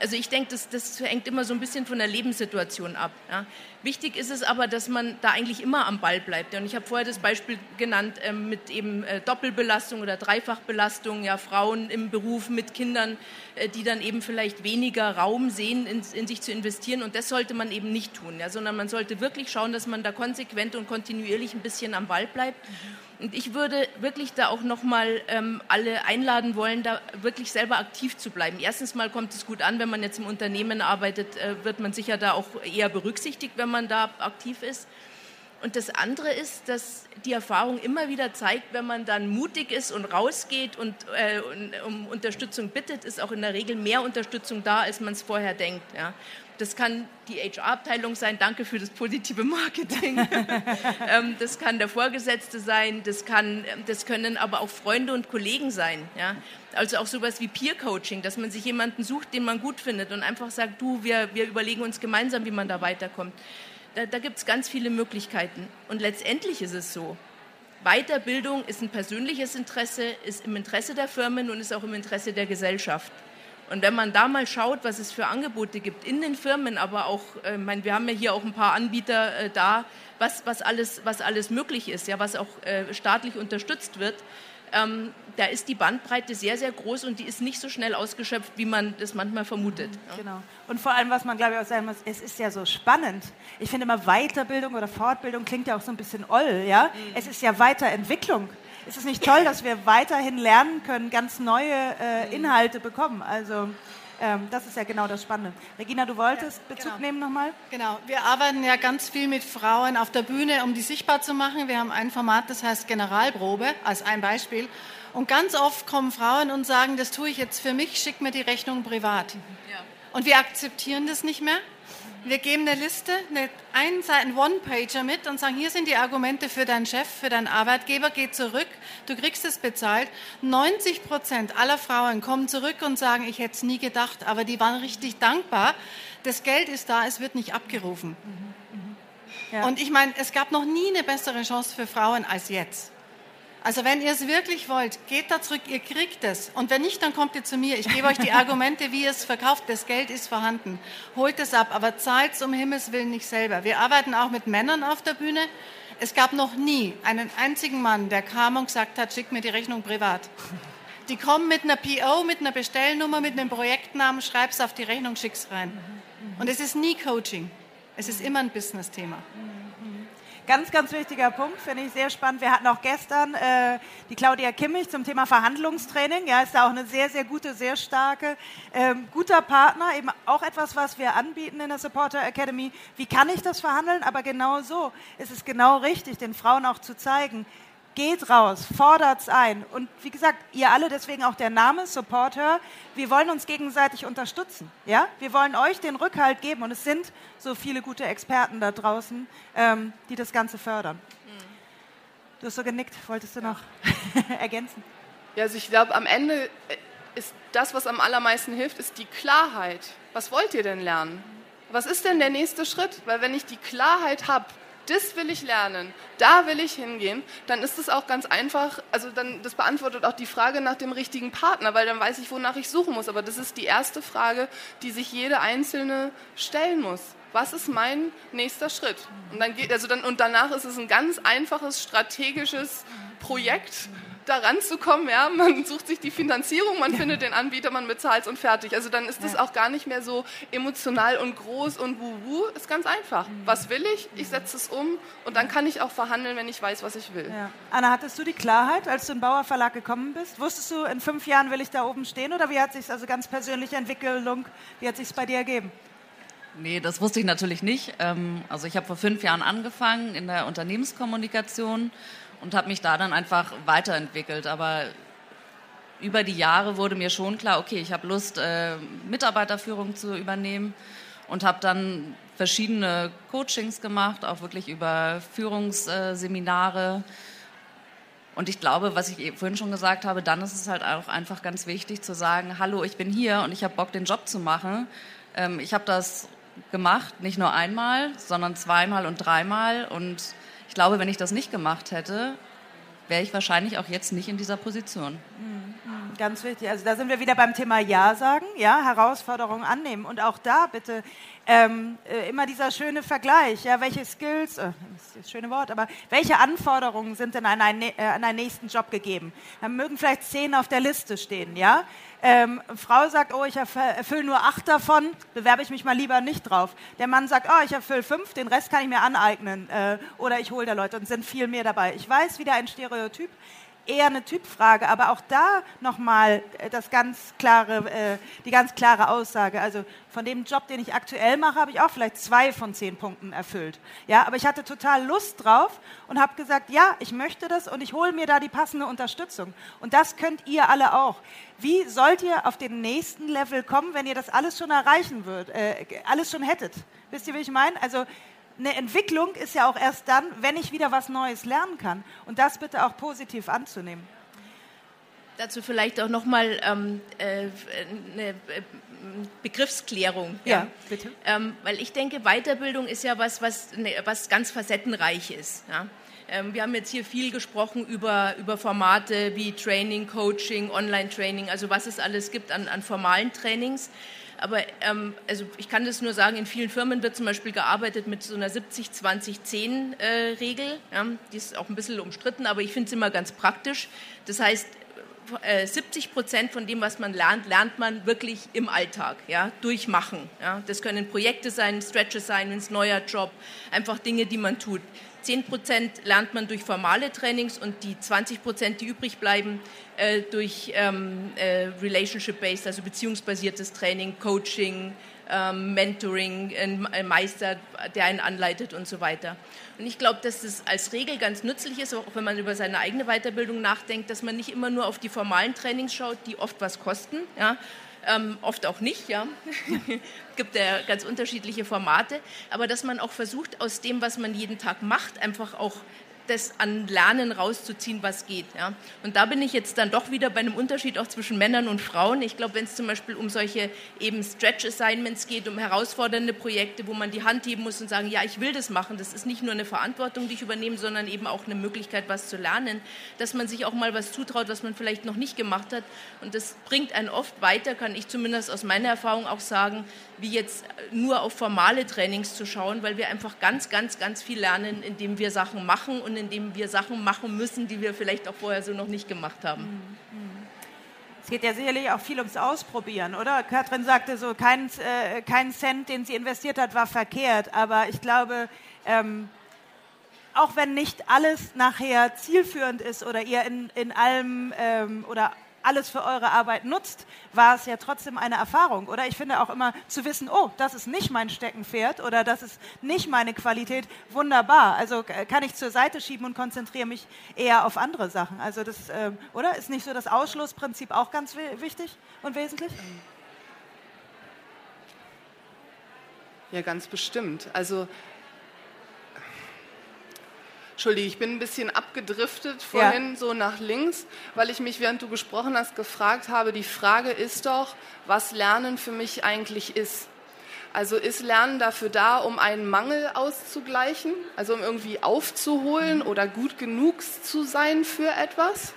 Also ich denke, das, das hängt immer so ein bisschen von der Lebenssituation ab. Ja. Wichtig ist es aber, dass man da eigentlich immer am Ball bleibt. Und ich habe vorher das Beispiel genannt äh, mit eben äh, Doppelbelastung oder Dreifachbelastung, ja, Frauen im Beruf mit Kindern, äh, die dann eben vielleicht weniger Raum sehen, in, in, sich zu investieren. Und das sollte man eben nicht tun, ja, sondern man sollte wirklich schauen, dass man da konsequent und kontinuierlich ein bisschen am Ball bleibt. Und ich würde wirklich da auch nochmal ähm, alle einladen wollen, da wirklich selber aktiv zu bleiben. Erstens mal kommt es gut an, wenn man jetzt im Unternehmen arbeitet, äh, wird man sicher da auch eher berücksichtigt, wenn man da aktiv ist. Und das andere ist, dass die Erfahrung immer wieder zeigt, wenn man dann mutig ist und rausgeht und äh, um Unterstützung bittet, ist auch in der Regel mehr Unterstützung da, als man es vorher denkt. Ja. Das kann die HR-Abteilung sein, danke für das positive Marketing. Ähm, das kann der Vorgesetzte sein, das, kann, das können aber auch Freunde und Kollegen sein. Ja? Also auch sowas wie Peer-Coaching, dass man sich jemanden sucht, den man gut findet und einfach sagt, du, wir, wir überlegen uns gemeinsam, wie man da weiterkommt. Da, da gibt es ganz viele Möglichkeiten. Und letztendlich ist es so, Weiterbildung ist ein persönliches Interesse, ist im Interesse der Firmen und ist auch im Interesse der Gesellschaft. Und wenn man da mal schaut, was es für Angebote gibt in den Firmen, aber auch, äh, ich meine, wir haben ja hier auch ein paar Anbieter äh, da, was, was, alles, was alles möglich ist, ja, was auch äh, staatlich unterstützt wird, ähm, da ist die Bandbreite sehr, sehr groß und die ist nicht so schnell ausgeschöpft, wie man das manchmal vermutet. Ja. Genau. Und vor allem, was man, glaube ich, auch sagen muss, es ist ja so spannend. Ich finde immer Weiterbildung oder Fortbildung klingt ja auch so ein bisschen oll, ja? Mhm. Es ist ja Weiterentwicklung. Ist es nicht toll, dass wir weiterhin lernen können, ganz neue äh, Inhalte bekommen? Also ähm, das ist ja genau das Spannende. Regina, du wolltest ja, Bezug genau. nehmen nochmal? Genau, wir arbeiten ja ganz viel mit Frauen auf der Bühne, um die sichtbar zu machen. Wir haben ein Format, das heißt Generalprobe, als ein Beispiel. Und ganz oft kommen Frauen und sagen, das tue ich jetzt für mich, schick mir die Rechnung privat. Ja. Und wir akzeptieren das nicht mehr. Wir geben eine Liste, eine einen Seiten One-Pager mit und sagen, hier sind die Argumente für deinen Chef, für deinen Arbeitgeber, geh zurück, du kriegst es bezahlt. 90 Prozent aller Frauen kommen zurück und sagen, ich hätte es nie gedacht, aber die waren richtig dankbar. Das Geld ist da, es wird nicht abgerufen. Mhm, mhm. Ja. Und ich meine, es gab noch nie eine bessere Chance für Frauen als jetzt. Also wenn ihr es wirklich wollt, geht da zurück, ihr kriegt es. Und wenn nicht, dann kommt ihr zu mir. Ich gebe euch die Argumente, wie ihr es verkauft. Das Geld ist vorhanden. Holt es ab, aber zahlt es um Himmels Willen nicht selber. Wir arbeiten auch mit Männern auf der Bühne. Es gab noch nie einen einzigen Mann, der kam und gesagt hat, schick mir die Rechnung privat. Die kommen mit einer PO, mit einer Bestellnummer, mit einem Projektnamen, schreib's auf die Rechnung, schick's rein. Und es ist nie Coaching. Es ist immer ein Business-Thema. Ganz, ganz wichtiger Punkt, finde ich sehr spannend. Wir hatten auch gestern äh, die Claudia Kimmich zum Thema Verhandlungstraining. Ja, ist da auch eine sehr, sehr gute, sehr starke, ähm, guter Partner. Eben auch etwas, was wir anbieten in der Supporter Academy. Wie kann ich das verhandeln? Aber genau so ist es genau richtig, den Frauen auch zu zeigen, geht raus, fordert es ein. Und wie gesagt, ihr alle, deswegen auch der Name Support Her, wir wollen uns gegenseitig unterstützen. Ja? Wir wollen euch den Rückhalt geben und es sind so viele gute Experten da draußen, ähm, die das Ganze fördern. Du hast so genickt, wolltest du noch ergänzen? Ja, also ich glaube, am Ende ist das, was am allermeisten hilft, ist die Klarheit. Was wollt ihr denn lernen? Was ist denn der nächste Schritt? Weil wenn ich die Klarheit habe, das will ich lernen, da will ich hingehen, dann ist es auch ganz einfach, also dann, das beantwortet auch die Frage nach dem richtigen Partner, weil dann weiß ich, wonach ich suchen muss. Aber das ist die erste Frage, die sich jede Einzelne stellen muss. Was ist mein nächster Schritt? Und, dann geht, also dann, und danach ist es ein ganz einfaches strategisches Projekt, da ranzukommen. Ja? Man sucht sich die Finanzierung, man ja. findet den Anbieter, man bezahlt es und fertig. Also dann ist das ja. auch gar nicht mehr so emotional und groß und wuhu. Ist ganz einfach. Mhm. Was will ich? Ich setze es um und dann kann ich auch verhandeln, wenn ich weiß, was ich will. Ja. Anna, hattest du die Klarheit, als du in Bauer Verlag gekommen bist? Wusstest du, in fünf Jahren will ich da oben stehen oder wie hat sich also ganz persönliche Entwicklung, wie hat sich bei dir ergeben? Nee, das wusste ich natürlich nicht. Ähm, also ich habe vor fünf Jahren angefangen in der Unternehmenskommunikation und habe mich da dann einfach weiterentwickelt. Aber über die Jahre wurde mir schon klar, okay, ich habe Lust, äh, Mitarbeiterführung zu übernehmen und habe dann verschiedene Coachings gemacht, auch wirklich über Führungsseminare. Und ich glaube, was ich vorhin schon gesagt habe, dann ist es halt auch einfach ganz wichtig zu sagen, hallo, ich bin hier und ich habe Bock, den Job zu machen. Ähm, ich habe das gemacht, nicht nur einmal, sondern zweimal und dreimal und ich glaube, wenn ich das nicht gemacht hätte, wäre ich wahrscheinlich auch jetzt nicht in dieser Position. Mhm. Ganz wichtig. Also da sind wir wieder beim Thema Ja sagen, ja, Herausforderungen annehmen. Und auch da bitte ähm, äh, immer dieser schöne Vergleich, ja, welche Skills, äh, das schöne Wort, aber welche Anforderungen sind denn an einen, äh, an einen nächsten Job gegeben? Da mögen vielleicht zehn auf der Liste stehen, ja. Ähm, Frau sagt, oh, ich erfülle nur acht davon, bewerbe ich mich mal lieber nicht drauf. Der Mann sagt, oh, ich erfülle fünf, den Rest kann ich mir aneignen. Äh, oder ich hole da Leute und sind viel mehr dabei. Ich weiß, wieder ein Stereotyp eher eine Typfrage, aber auch da nochmal äh, das ganz klare, äh, die ganz klare Aussage. Also von dem Job, den ich aktuell mache, habe ich auch vielleicht zwei von zehn Punkten erfüllt. Ja, aber ich hatte total Lust drauf und habe gesagt, ja, ich möchte das und ich hole mir da die passende Unterstützung. Und das könnt ihr alle auch. Wie sollt ihr auf den nächsten Level kommen, wenn ihr das alles schon erreichen würdet, äh, alles schon hättet? Wisst ihr, wie ich meine? Also eine Entwicklung ist ja auch erst dann, wenn ich wieder was Neues lernen kann. Und das bitte auch positiv anzunehmen. Dazu vielleicht auch nochmal ähm, äh, eine äh, Begriffsklärung. Ja, ja bitte. Ähm, weil ich denke, Weiterbildung ist ja was, was, ne, was ganz facettenreich ist. Ja? Ähm, wir haben jetzt hier viel gesprochen über, über Formate wie Training, Coaching, Online-Training, also was es alles gibt an, an formalen Trainings. Aber ähm, also ich kann das nur sagen, in vielen Firmen wird zum Beispiel gearbeitet mit so einer 70-20-10-Regel. Äh, ja, die ist auch ein bisschen umstritten, aber ich finde es immer ganz praktisch. Das heißt, 70 äh, Prozent von dem, was man lernt, lernt man wirklich im Alltag, ja, durch Machen. Ja. Das können Projekte sein, Stretches sein, ein neuer Job, einfach Dinge, die man tut. 10 Prozent lernt man durch formale Trainings und die 20 Prozent, die übrig bleiben, äh, durch ähm, äh, Relationship-based, also beziehungsbasiertes Training, Coaching, ähm, Mentoring, ein Meister, der einen anleitet und so weiter. Und ich glaube, dass das als Regel ganz nützlich ist, auch wenn man über seine eigene Weiterbildung nachdenkt, dass man nicht immer nur auf die formalen Trainings schaut, die oft was kosten, ja, ähm, oft auch nicht, ja. gibt ja ganz unterschiedliche Formate, aber dass man auch versucht, aus dem, was man jeden Tag macht, einfach auch das an Lernen rauszuziehen, was geht. Ja. Und da bin ich jetzt dann doch wieder bei einem Unterschied auch zwischen Männern und Frauen. Ich glaube, wenn es zum Beispiel um solche eben Stretch-Assignments geht, um herausfordernde Projekte, wo man die Hand heben muss und sagen, ja, ich will das machen, das ist nicht nur eine Verantwortung, die ich übernehme, sondern eben auch eine Möglichkeit, was zu lernen, dass man sich auch mal was zutraut, was man vielleicht noch nicht gemacht hat. Und das bringt einen oft weiter, kann ich zumindest aus meiner Erfahrung auch sagen, wie jetzt nur auf formale Trainings zu schauen, weil wir einfach ganz, ganz, ganz viel lernen, indem wir Sachen machen und indem wir Sachen machen müssen, die wir vielleicht auch vorher so noch nicht gemacht haben. Mhm, mhm. Es geht ja sicherlich auch viel ums Ausprobieren, oder? Katrin sagte so, kein, äh, kein Cent, den sie investiert hat, war verkehrt. Aber ich glaube, ähm, auch wenn nicht alles nachher zielführend ist oder ihr in, in allem ähm, oder alles für eure Arbeit nutzt, war es ja trotzdem eine Erfahrung. Oder ich finde auch immer zu wissen, oh, das ist nicht mein Steckenpferd oder das ist nicht meine Qualität, wunderbar. Also kann ich zur Seite schieben und konzentriere mich eher auf andere Sachen. Also das, äh, oder? Ist nicht so das Ausschlussprinzip auch ganz wichtig und wesentlich? Ja, ganz bestimmt. Also Entschuldige, ich bin ein bisschen abgedriftet vorhin ja. so nach links, weil ich mich, während du gesprochen hast, gefragt habe, die Frage ist doch, was Lernen für mich eigentlich ist. Also ist Lernen dafür da, um einen Mangel auszugleichen, also um irgendwie aufzuholen oder gut genug zu sein für etwas?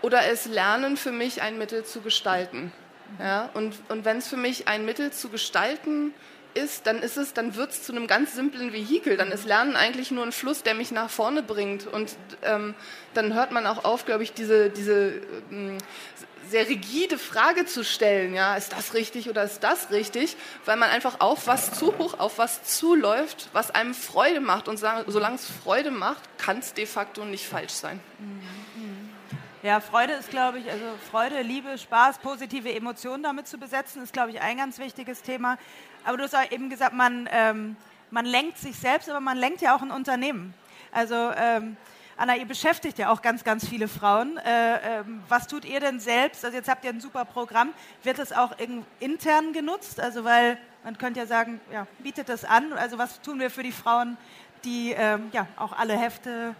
Oder ist Lernen für mich ein Mittel zu gestalten? Ja, und, und wenn es für mich ein Mittel zu gestalten ist, dann ist es, dann wird es zu einem ganz simplen Vehikel. Dann ist Lernen eigentlich nur ein Fluss, der mich nach vorne bringt. Und ähm, dann hört man auch auf, glaube ich, diese, diese ähm, sehr rigide Frage zu stellen, ja, ist das richtig oder ist das richtig, weil man einfach auf was zu hoch, auf was zuläuft, was einem Freude macht. Und solange es Freude macht, kann es de facto nicht falsch sein. Ja, Freude ist, glaube ich, also Freude, Liebe, Spaß, positive Emotionen damit zu besetzen, ist, glaube ich, ein ganz wichtiges Thema. Aber du hast eben gesagt, man, ähm, man lenkt sich selbst, aber man lenkt ja auch ein Unternehmen. Also ähm, Anna, ihr beschäftigt ja auch ganz, ganz viele Frauen. Äh, äh, was tut ihr denn selbst? Also jetzt habt ihr ein super Programm. Wird es auch intern genutzt? Also weil man könnte ja sagen, ja, bietet das an. Also was tun wir für die Frauen, die äh, ja auch alle Hefte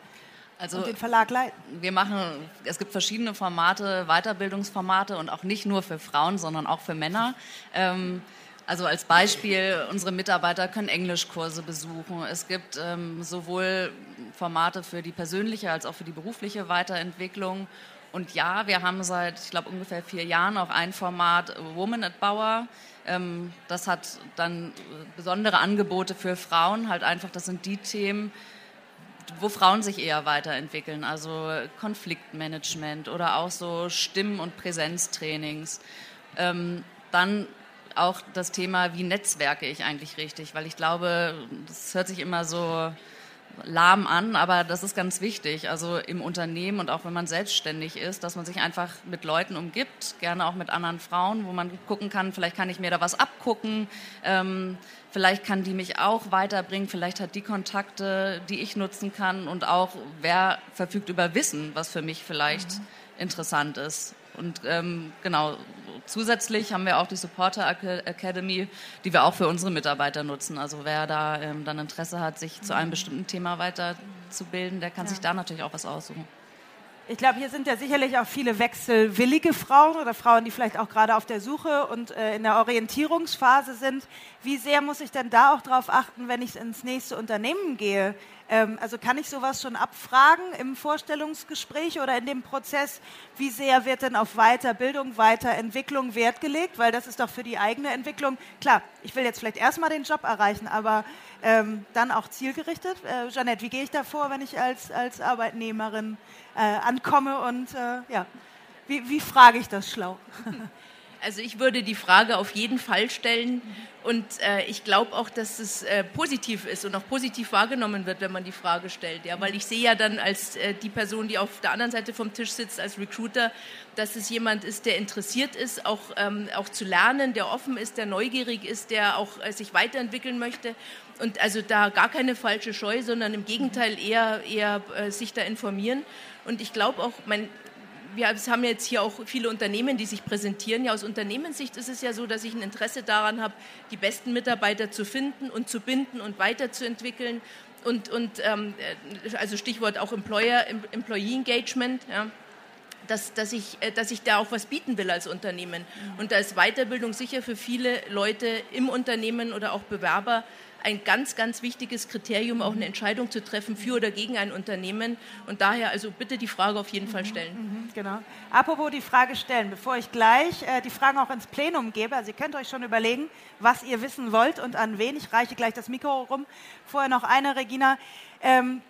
also, und den Verlag leiten? Wir machen, es gibt verschiedene Formate, Weiterbildungsformate und auch nicht nur für Frauen, sondern auch für Männer. Ähm, also als Beispiel, unsere Mitarbeiter können Englischkurse besuchen. Es gibt ähm, sowohl Formate für die persönliche als auch für die berufliche Weiterentwicklung. Und ja, wir haben seit, ich glaube, ungefähr vier Jahren auch ein Format Woman at Bauer. Ähm, das hat dann besondere Angebote für Frauen, halt einfach, das sind die Themen, wo Frauen sich eher weiterentwickeln, also Konfliktmanagement oder auch so Stimmen- und Präsenztrainings. Ähm, dann auch das Thema, wie netzwerke ich eigentlich richtig, weil ich glaube, das hört sich immer so lahm an, aber das ist ganz wichtig. Also im Unternehmen und auch wenn man selbstständig ist, dass man sich einfach mit Leuten umgibt, gerne auch mit anderen Frauen, wo man gucken kann, vielleicht kann ich mir da was abgucken, ähm, vielleicht kann die mich auch weiterbringen, vielleicht hat die Kontakte, die ich nutzen kann und auch wer verfügt über Wissen, was für mich vielleicht mhm. interessant ist. Und ähm, genau, zusätzlich haben wir auch die Supporter Academy, die wir auch für unsere Mitarbeiter nutzen. Also wer da ähm, dann Interesse hat, sich zu einem bestimmten Thema weiterzubilden, der kann ja. sich da natürlich auch was aussuchen. Ich glaube, hier sind ja sicherlich auch viele wechselwillige Frauen oder Frauen, die vielleicht auch gerade auf der Suche und äh, in der Orientierungsphase sind. Wie sehr muss ich denn da auch darauf achten, wenn ich ins nächste Unternehmen gehe? Ähm, also kann ich sowas schon abfragen im Vorstellungsgespräch oder in dem Prozess? Wie sehr wird denn auf Weiterbildung, Weiterentwicklung Wert gelegt? Weil das ist doch für die eigene Entwicklung, klar, ich will jetzt vielleicht erstmal den Job erreichen, aber ähm, dann auch zielgerichtet. Äh, Jeanette, wie gehe ich da vor, wenn ich als, als Arbeitnehmerin äh, ankomme und äh, ja, wie, wie frage ich das schlau? Also ich würde die Frage auf jeden Fall stellen und äh, ich glaube auch, dass es äh, positiv ist und auch positiv wahrgenommen wird, wenn man die Frage stellt. Ja, weil ich sehe ja dann als äh, die Person, die auf der anderen Seite vom Tisch sitzt, als Recruiter, dass es jemand ist, der interessiert ist, auch, ähm, auch zu lernen, der offen ist, der neugierig ist, der auch äh, sich weiterentwickeln möchte. Und also da gar keine falsche Scheu, sondern im Gegenteil eher, eher äh, sich da informieren. Und ich glaube auch, mein, wir haben jetzt hier auch viele Unternehmen, die sich präsentieren. Ja, aus Unternehmenssicht ist es ja so, dass ich ein Interesse daran habe, die besten Mitarbeiter zu finden und zu binden und weiterzuentwickeln. Und, und ähm, äh, also Stichwort auch Employer, Employee Engagement. Ja dass, dass, ich, äh, dass ich da auch was bieten will als Unternehmen. Und da ist Weiterbildung sicher für viele Leute im Unternehmen oder auch Bewerber ein ganz, ganz wichtiges Kriterium, auch eine Entscheidung zu treffen für oder gegen ein Unternehmen. Und daher also bitte die Frage auf jeden Fall mhm, stellen. Mhm, genau. Apropos die Frage stellen, bevor ich gleich äh, die Fragen auch ins Plenum gebe, also ihr könnt euch schon überlegen, was ihr wissen wollt und an wen. Ich reiche gleich das Mikro rum. Vorher noch eine, Regina. Ähm,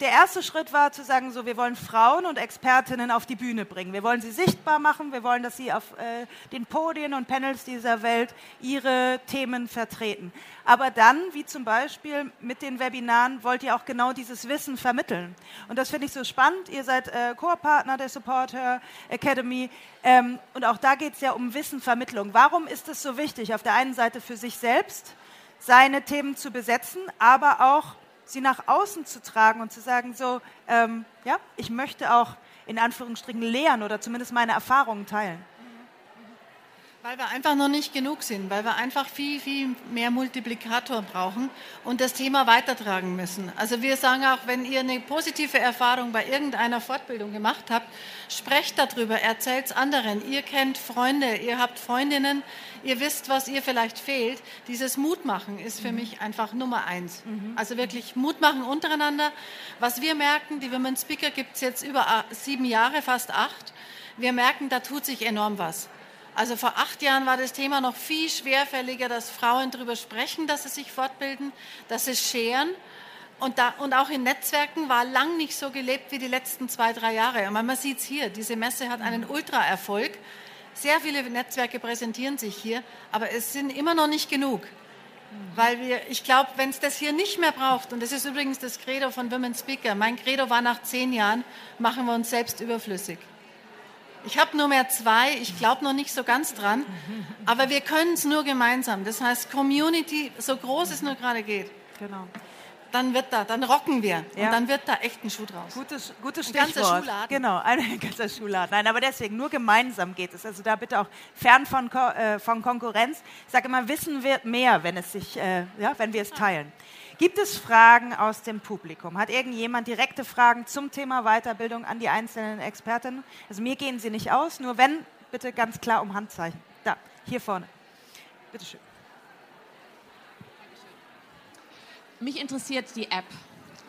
der erste Schritt war zu sagen, so, wir wollen Frauen und Expertinnen auf die Bühne bringen. Wir wollen sie sichtbar machen. Wir wollen, dass sie auf äh, den Podien und Panels dieser Welt ihre Themen vertreten. Aber dann, wie zum Beispiel mit den Webinaren, wollt ihr auch genau dieses Wissen vermitteln. Und das finde ich so spannend. Ihr seid äh, Co-Partner der Supporter Academy. Ähm, und auch da geht es ja um Wissenvermittlung. Warum ist es so wichtig, auf der einen Seite für sich selbst seine Themen zu besetzen, aber auch sie nach außen zu tragen und zu sagen, so, ähm, ja, ich möchte auch in Anführungsstrichen lehren oder zumindest meine Erfahrungen teilen. Weil wir einfach noch nicht genug sind, weil wir einfach viel, viel mehr Multiplikator brauchen und das Thema weitertragen müssen. Also wir sagen auch, wenn ihr eine positive Erfahrung bei irgendeiner Fortbildung gemacht habt, sprecht darüber, erzählt es anderen. Ihr kennt Freunde, ihr habt Freundinnen, ihr wisst, was ihr vielleicht fehlt. Dieses Mutmachen ist für mhm. mich einfach Nummer eins. Mhm. Also wirklich Mutmachen untereinander. Was wir merken, die Women Speaker gibt es jetzt über sieben Jahre, fast acht. Wir merken, da tut sich enorm was. Also vor acht Jahren war das Thema noch viel schwerfälliger, dass Frauen darüber sprechen, dass sie sich fortbilden, dass sie scheren. Und, da, und auch in Netzwerken war lang nicht so gelebt wie die letzten zwei, drei Jahre. Und man sieht es hier, diese Messe hat einen Ultra-Erfolg. Sehr viele Netzwerke präsentieren sich hier, aber es sind immer noch nicht genug. Weil wir, ich glaube, wenn es das hier nicht mehr braucht, und das ist übrigens das Credo von Women Speaker, mein Credo war nach zehn Jahren, machen wir uns selbst überflüssig. Ich habe nur mehr zwei, ich glaube noch nicht so ganz dran, aber wir können es nur gemeinsam. Das heißt, Community, so groß es nur gerade geht. Genau. Dann wird da, dann rocken wir ja. und dann wird da echt ein Schuh draus. Gutes, gutes Stichwort. Ein ganzer Schuhladen. Genau, ein ganzer Schuhladen. Nein, aber deswegen, nur gemeinsam geht es. Also da bitte auch fern von, äh, von Konkurrenz. Ich sage immer, Wissen wird mehr, wenn, es sich, äh, ja, wenn wir es teilen. Gibt es Fragen aus dem Publikum? Hat irgendjemand direkte Fragen zum Thema Weiterbildung an die einzelnen Expertinnen? Also mir gehen sie nicht aus, nur wenn, bitte ganz klar um Handzeichen. Da, hier vorne. Bitte schön. Mich interessiert die App.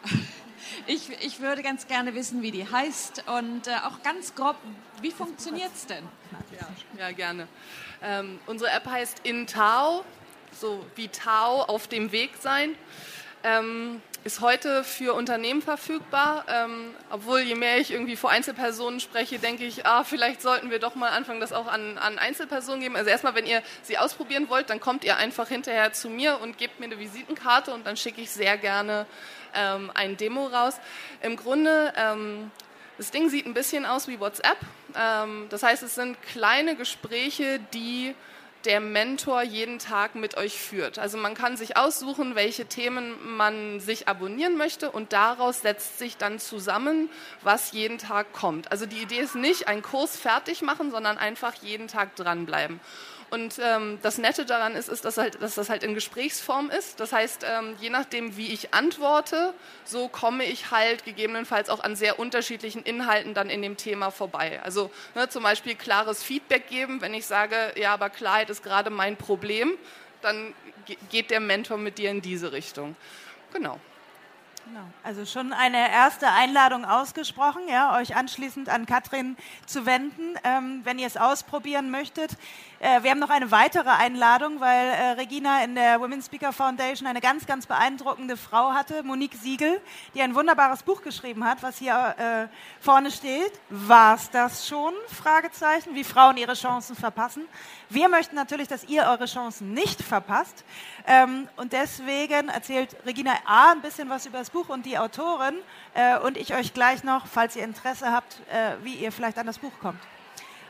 Ich, ich würde ganz gerne wissen, wie die heißt und äh, auch ganz grob, wie funktioniert es denn? Ja, ja gerne. Ähm, unsere App heißt InTao, so wie Tao auf dem Weg sein ähm, ist heute für Unternehmen verfügbar. Ähm, obwohl je mehr ich irgendwie vor Einzelpersonen spreche, denke ich, ah, vielleicht sollten wir doch mal anfangen, das auch an, an Einzelpersonen geben. Also erstmal, wenn ihr sie ausprobieren wollt, dann kommt ihr einfach hinterher zu mir und gebt mir eine Visitenkarte und dann schicke ich sehr gerne ähm, ein Demo raus. Im Grunde ähm, das Ding sieht ein bisschen aus wie WhatsApp. Ähm, das heißt, es sind kleine Gespräche, die der Mentor jeden Tag mit euch führt. Also man kann sich aussuchen, welche Themen man sich abonnieren möchte und daraus setzt sich dann zusammen, was jeden Tag kommt. Also die Idee ist nicht, einen Kurs fertig machen, sondern einfach jeden Tag dranbleiben. Und ähm, das Nette daran ist, ist dass, halt, dass, das halt in Gesprächsform ist. Das heißt, ähm, je nachdem, wie ich antworte, so komme ich halt gegebenenfalls auch an sehr unterschiedlichen Inhalten dann in dem Thema vorbei. Also ne, zum Beispiel klares Feedback geben, wenn ich sage, ja, aber Klarheit ist gerade mein Problem, dann geht der Mentor mit dir in diese Richtung. Genau. Genau. Also schon eine erste Einladung ausgesprochen, ja, euch anschließend an Katrin zu wenden, ähm, wenn ihr es ausprobieren möchtet. Äh, wir haben noch eine weitere Einladung, weil äh, Regina in der Women Speaker Foundation eine ganz, ganz beeindruckende Frau hatte, Monique Siegel, die ein wunderbares Buch geschrieben hat, was hier äh, vorne steht. War es das schon? Fragezeichen, wie Frauen ihre Chancen verpassen. Wir möchten natürlich, dass ihr eure Chancen nicht verpasst. Ähm, und deswegen erzählt Regina A. ein bisschen was über das Buch und die Autorin äh, und ich euch gleich noch, falls ihr Interesse habt, äh, wie ihr vielleicht an das Buch kommt.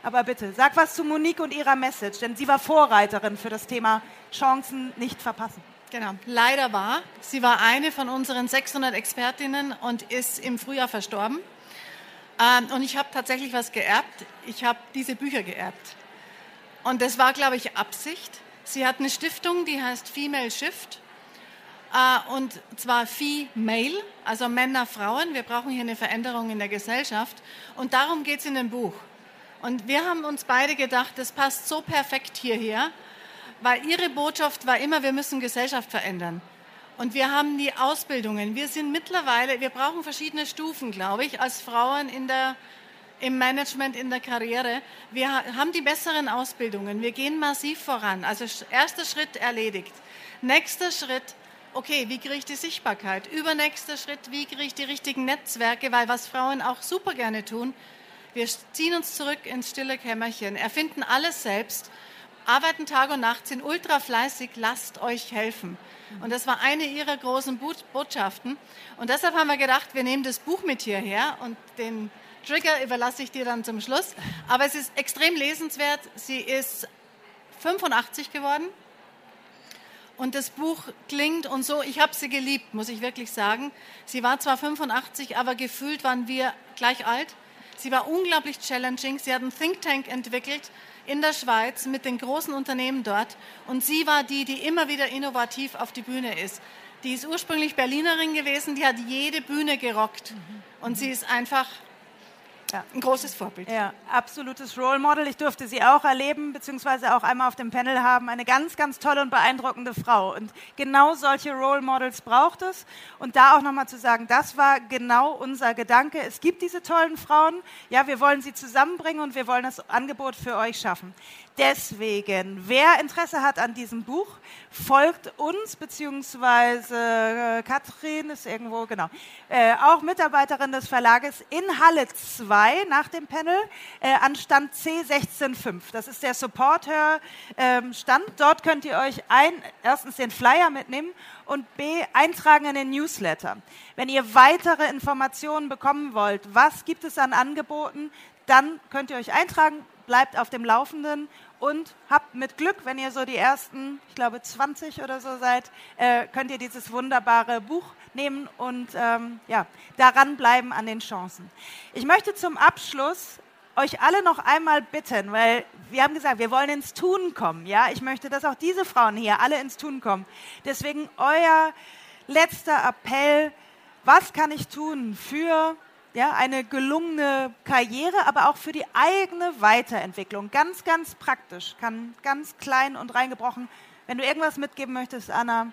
Aber bitte, sag was zu Monique und ihrer Message, denn sie war Vorreiterin für das Thema Chancen nicht verpassen. Genau, leider war. Sie war eine von unseren 600 Expertinnen und ist im Frühjahr verstorben. Ähm, und ich habe tatsächlich was geerbt. Ich habe diese Bücher geerbt. Und das war, glaube ich, Absicht. Sie hat eine Stiftung, die heißt Female Shift. Äh, und zwar Female, also Männer, Frauen. Wir brauchen hier eine Veränderung in der Gesellschaft. Und darum geht es in dem Buch. Und wir haben uns beide gedacht, das passt so perfekt hierher, weil ihre Botschaft war immer, wir müssen Gesellschaft verändern. Und wir haben die Ausbildungen. Wir sind mittlerweile, wir brauchen verschiedene Stufen, glaube ich, als Frauen in der im Management, in der Karriere. Wir haben die besseren Ausbildungen. Wir gehen massiv voran. Also erster Schritt erledigt. Nächster Schritt, okay, wie kriege ich die Sichtbarkeit? Übernächster Schritt, wie kriege ich die richtigen Netzwerke? Weil was Frauen auch super gerne tun, wir ziehen uns zurück ins stille Kämmerchen, erfinden alles selbst, arbeiten Tag und Nacht, sind ultra fleißig, lasst euch helfen. Und das war eine ihrer großen Botschaften. Und deshalb haben wir gedacht, wir nehmen das Buch mit hierher und den Trigger überlasse ich dir dann zum Schluss. Aber es ist extrem lesenswert. Sie ist 85 geworden. Und das Buch klingt und so, ich habe sie geliebt, muss ich wirklich sagen. Sie war zwar 85, aber gefühlt waren wir gleich alt. Sie war unglaublich challenging. Sie hat einen Think Tank entwickelt in der Schweiz mit den großen Unternehmen dort. Und sie war die, die immer wieder innovativ auf die Bühne ist. Die ist ursprünglich Berlinerin gewesen, die hat jede Bühne gerockt. Und sie ist einfach ja. Ein großes Vorbild. Ja, absolutes Role Model. Ich durfte sie auch erleben, beziehungsweise auch einmal auf dem Panel haben. Eine ganz, ganz tolle und beeindruckende Frau. Und genau solche Role Models braucht es. Und da auch nochmal zu sagen, das war genau unser Gedanke. Es gibt diese tollen Frauen. Ja, wir wollen sie zusammenbringen und wir wollen das Angebot für euch schaffen. Deswegen, wer Interesse hat an diesem Buch, folgt uns, beziehungsweise äh, Katrin ist irgendwo, genau, äh, auch Mitarbeiterin des Verlages in Halle 2 nach dem Panel äh, an Stand C165. Das ist der Support-Stand. Dort könnt ihr euch ein, erstens den Flyer mitnehmen und B, eintragen in den Newsletter. Wenn ihr weitere Informationen bekommen wollt, was gibt es an Angeboten, dann könnt ihr euch eintragen, bleibt auf dem Laufenden und habt mit Glück, wenn ihr so die ersten, ich glaube 20 oder so seid, äh, könnt ihr dieses wunderbare Buch nehmen und ähm, ja, daran bleiben an den Chancen. Ich möchte zum Abschluss euch alle noch einmal bitten, weil wir haben gesagt, wir wollen ins Tun kommen. Ja, ich möchte, dass auch diese Frauen hier alle ins Tun kommen. Deswegen euer letzter Appell: Was kann ich tun für ja, eine gelungene Karriere, aber auch für die eigene Weiterentwicklung. Ganz, ganz praktisch, kann ganz klein und reingebrochen. Wenn du irgendwas mitgeben möchtest, Anna,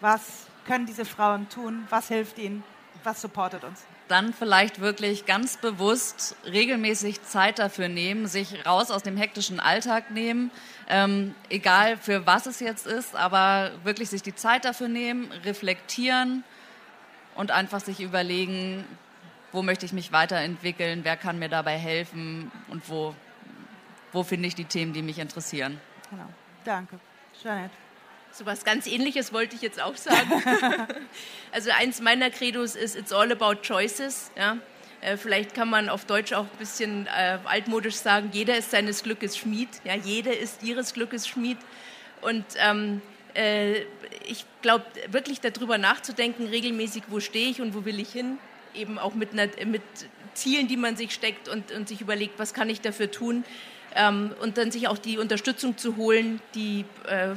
was können diese Frauen tun? Was hilft ihnen? Was supportet uns? Dann vielleicht wirklich ganz bewusst regelmäßig Zeit dafür nehmen, sich raus aus dem hektischen Alltag nehmen, ähm, egal für was es jetzt ist, aber wirklich sich die Zeit dafür nehmen, reflektieren und einfach sich überlegen, wo möchte ich mich weiterentwickeln, wer kann mir dabei helfen und wo, wo finde ich die Themen, die mich interessieren. Genau. Danke. Jeanette. So was ganz ähnliches wollte ich jetzt auch sagen. also eins meiner Credos ist, it's all about choices. Ja? Äh, vielleicht kann man auf Deutsch auch ein bisschen äh, altmodisch sagen, jeder ist seines Glückes Schmied. Ja? Jeder ist ihres Glückes Schmied. Und ähm, äh, ich glaube, wirklich darüber nachzudenken, regelmäßig, wo stehe ich und wo will ich hin, eben auch mit, einer, mit Zielen, die man sich steckt und, und sich überlegt, was kann ich dafür tun. Ähm, und dann sich auch die Unterstützung zu holen, die äh,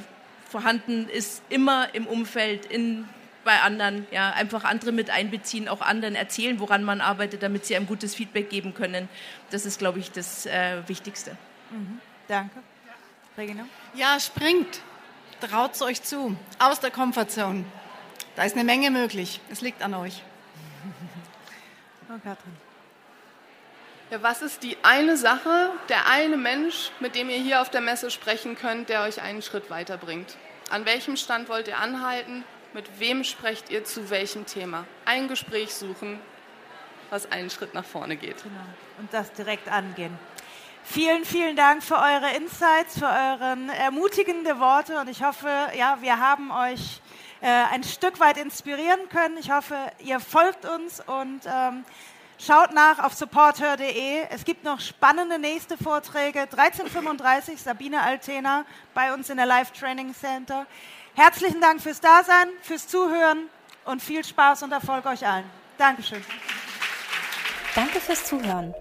vorhanden ist, immer im Umfeld, in, bei anderen. Ja, einfach andere mit einbeziehen, auch anderen erzählen, woran man arbeitet, damit sie ein gutes Feedback geben können. Das ist, glaube ich, das äh, Wichtigste. Mhm. Danke. Regina? Ja, springt. Traut es euch zu. Aus der Komfortzone. Da ist eine Menge möglich. Es liegt an euch. Oh, Katrin. Ja, was ist die eine Sache, der eine Mensch, mit dem ihr hier auf der Messe sprechen könnt, der euch einen Schritt weiterbringt? An welchem Stand wollt ihr anhalten? Mit wem sprecht ihr zu welchem Thema? Ein Gespräch suchen, was einen Schritt nach vorne geht. Genau. Und das direkt angehen. Vielen, vielen Dank für eure Insights, für eure ermutigende Worte und ich hoffe, ja, wir haben euch äh, ein Stück weit inspirieren können. Ich hoffe, ihr folgt uns und ähm, schaut nach auf supporter.de. Es gibt noch spannende nächste Vorträge. 1335 Sabine Altena bei uns in der Live Training Center. Herzlichen Dank fürs Dasein, fürs Zuhören und viel Spaß und Erfolg euch allen. Dankeschön. Danke fürs Zuhören.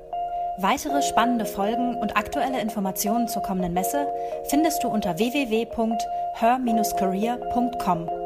Weitere spannende Folgen und aktuelle Informationen zur kommenden Messe findest du unter www.her-career.com.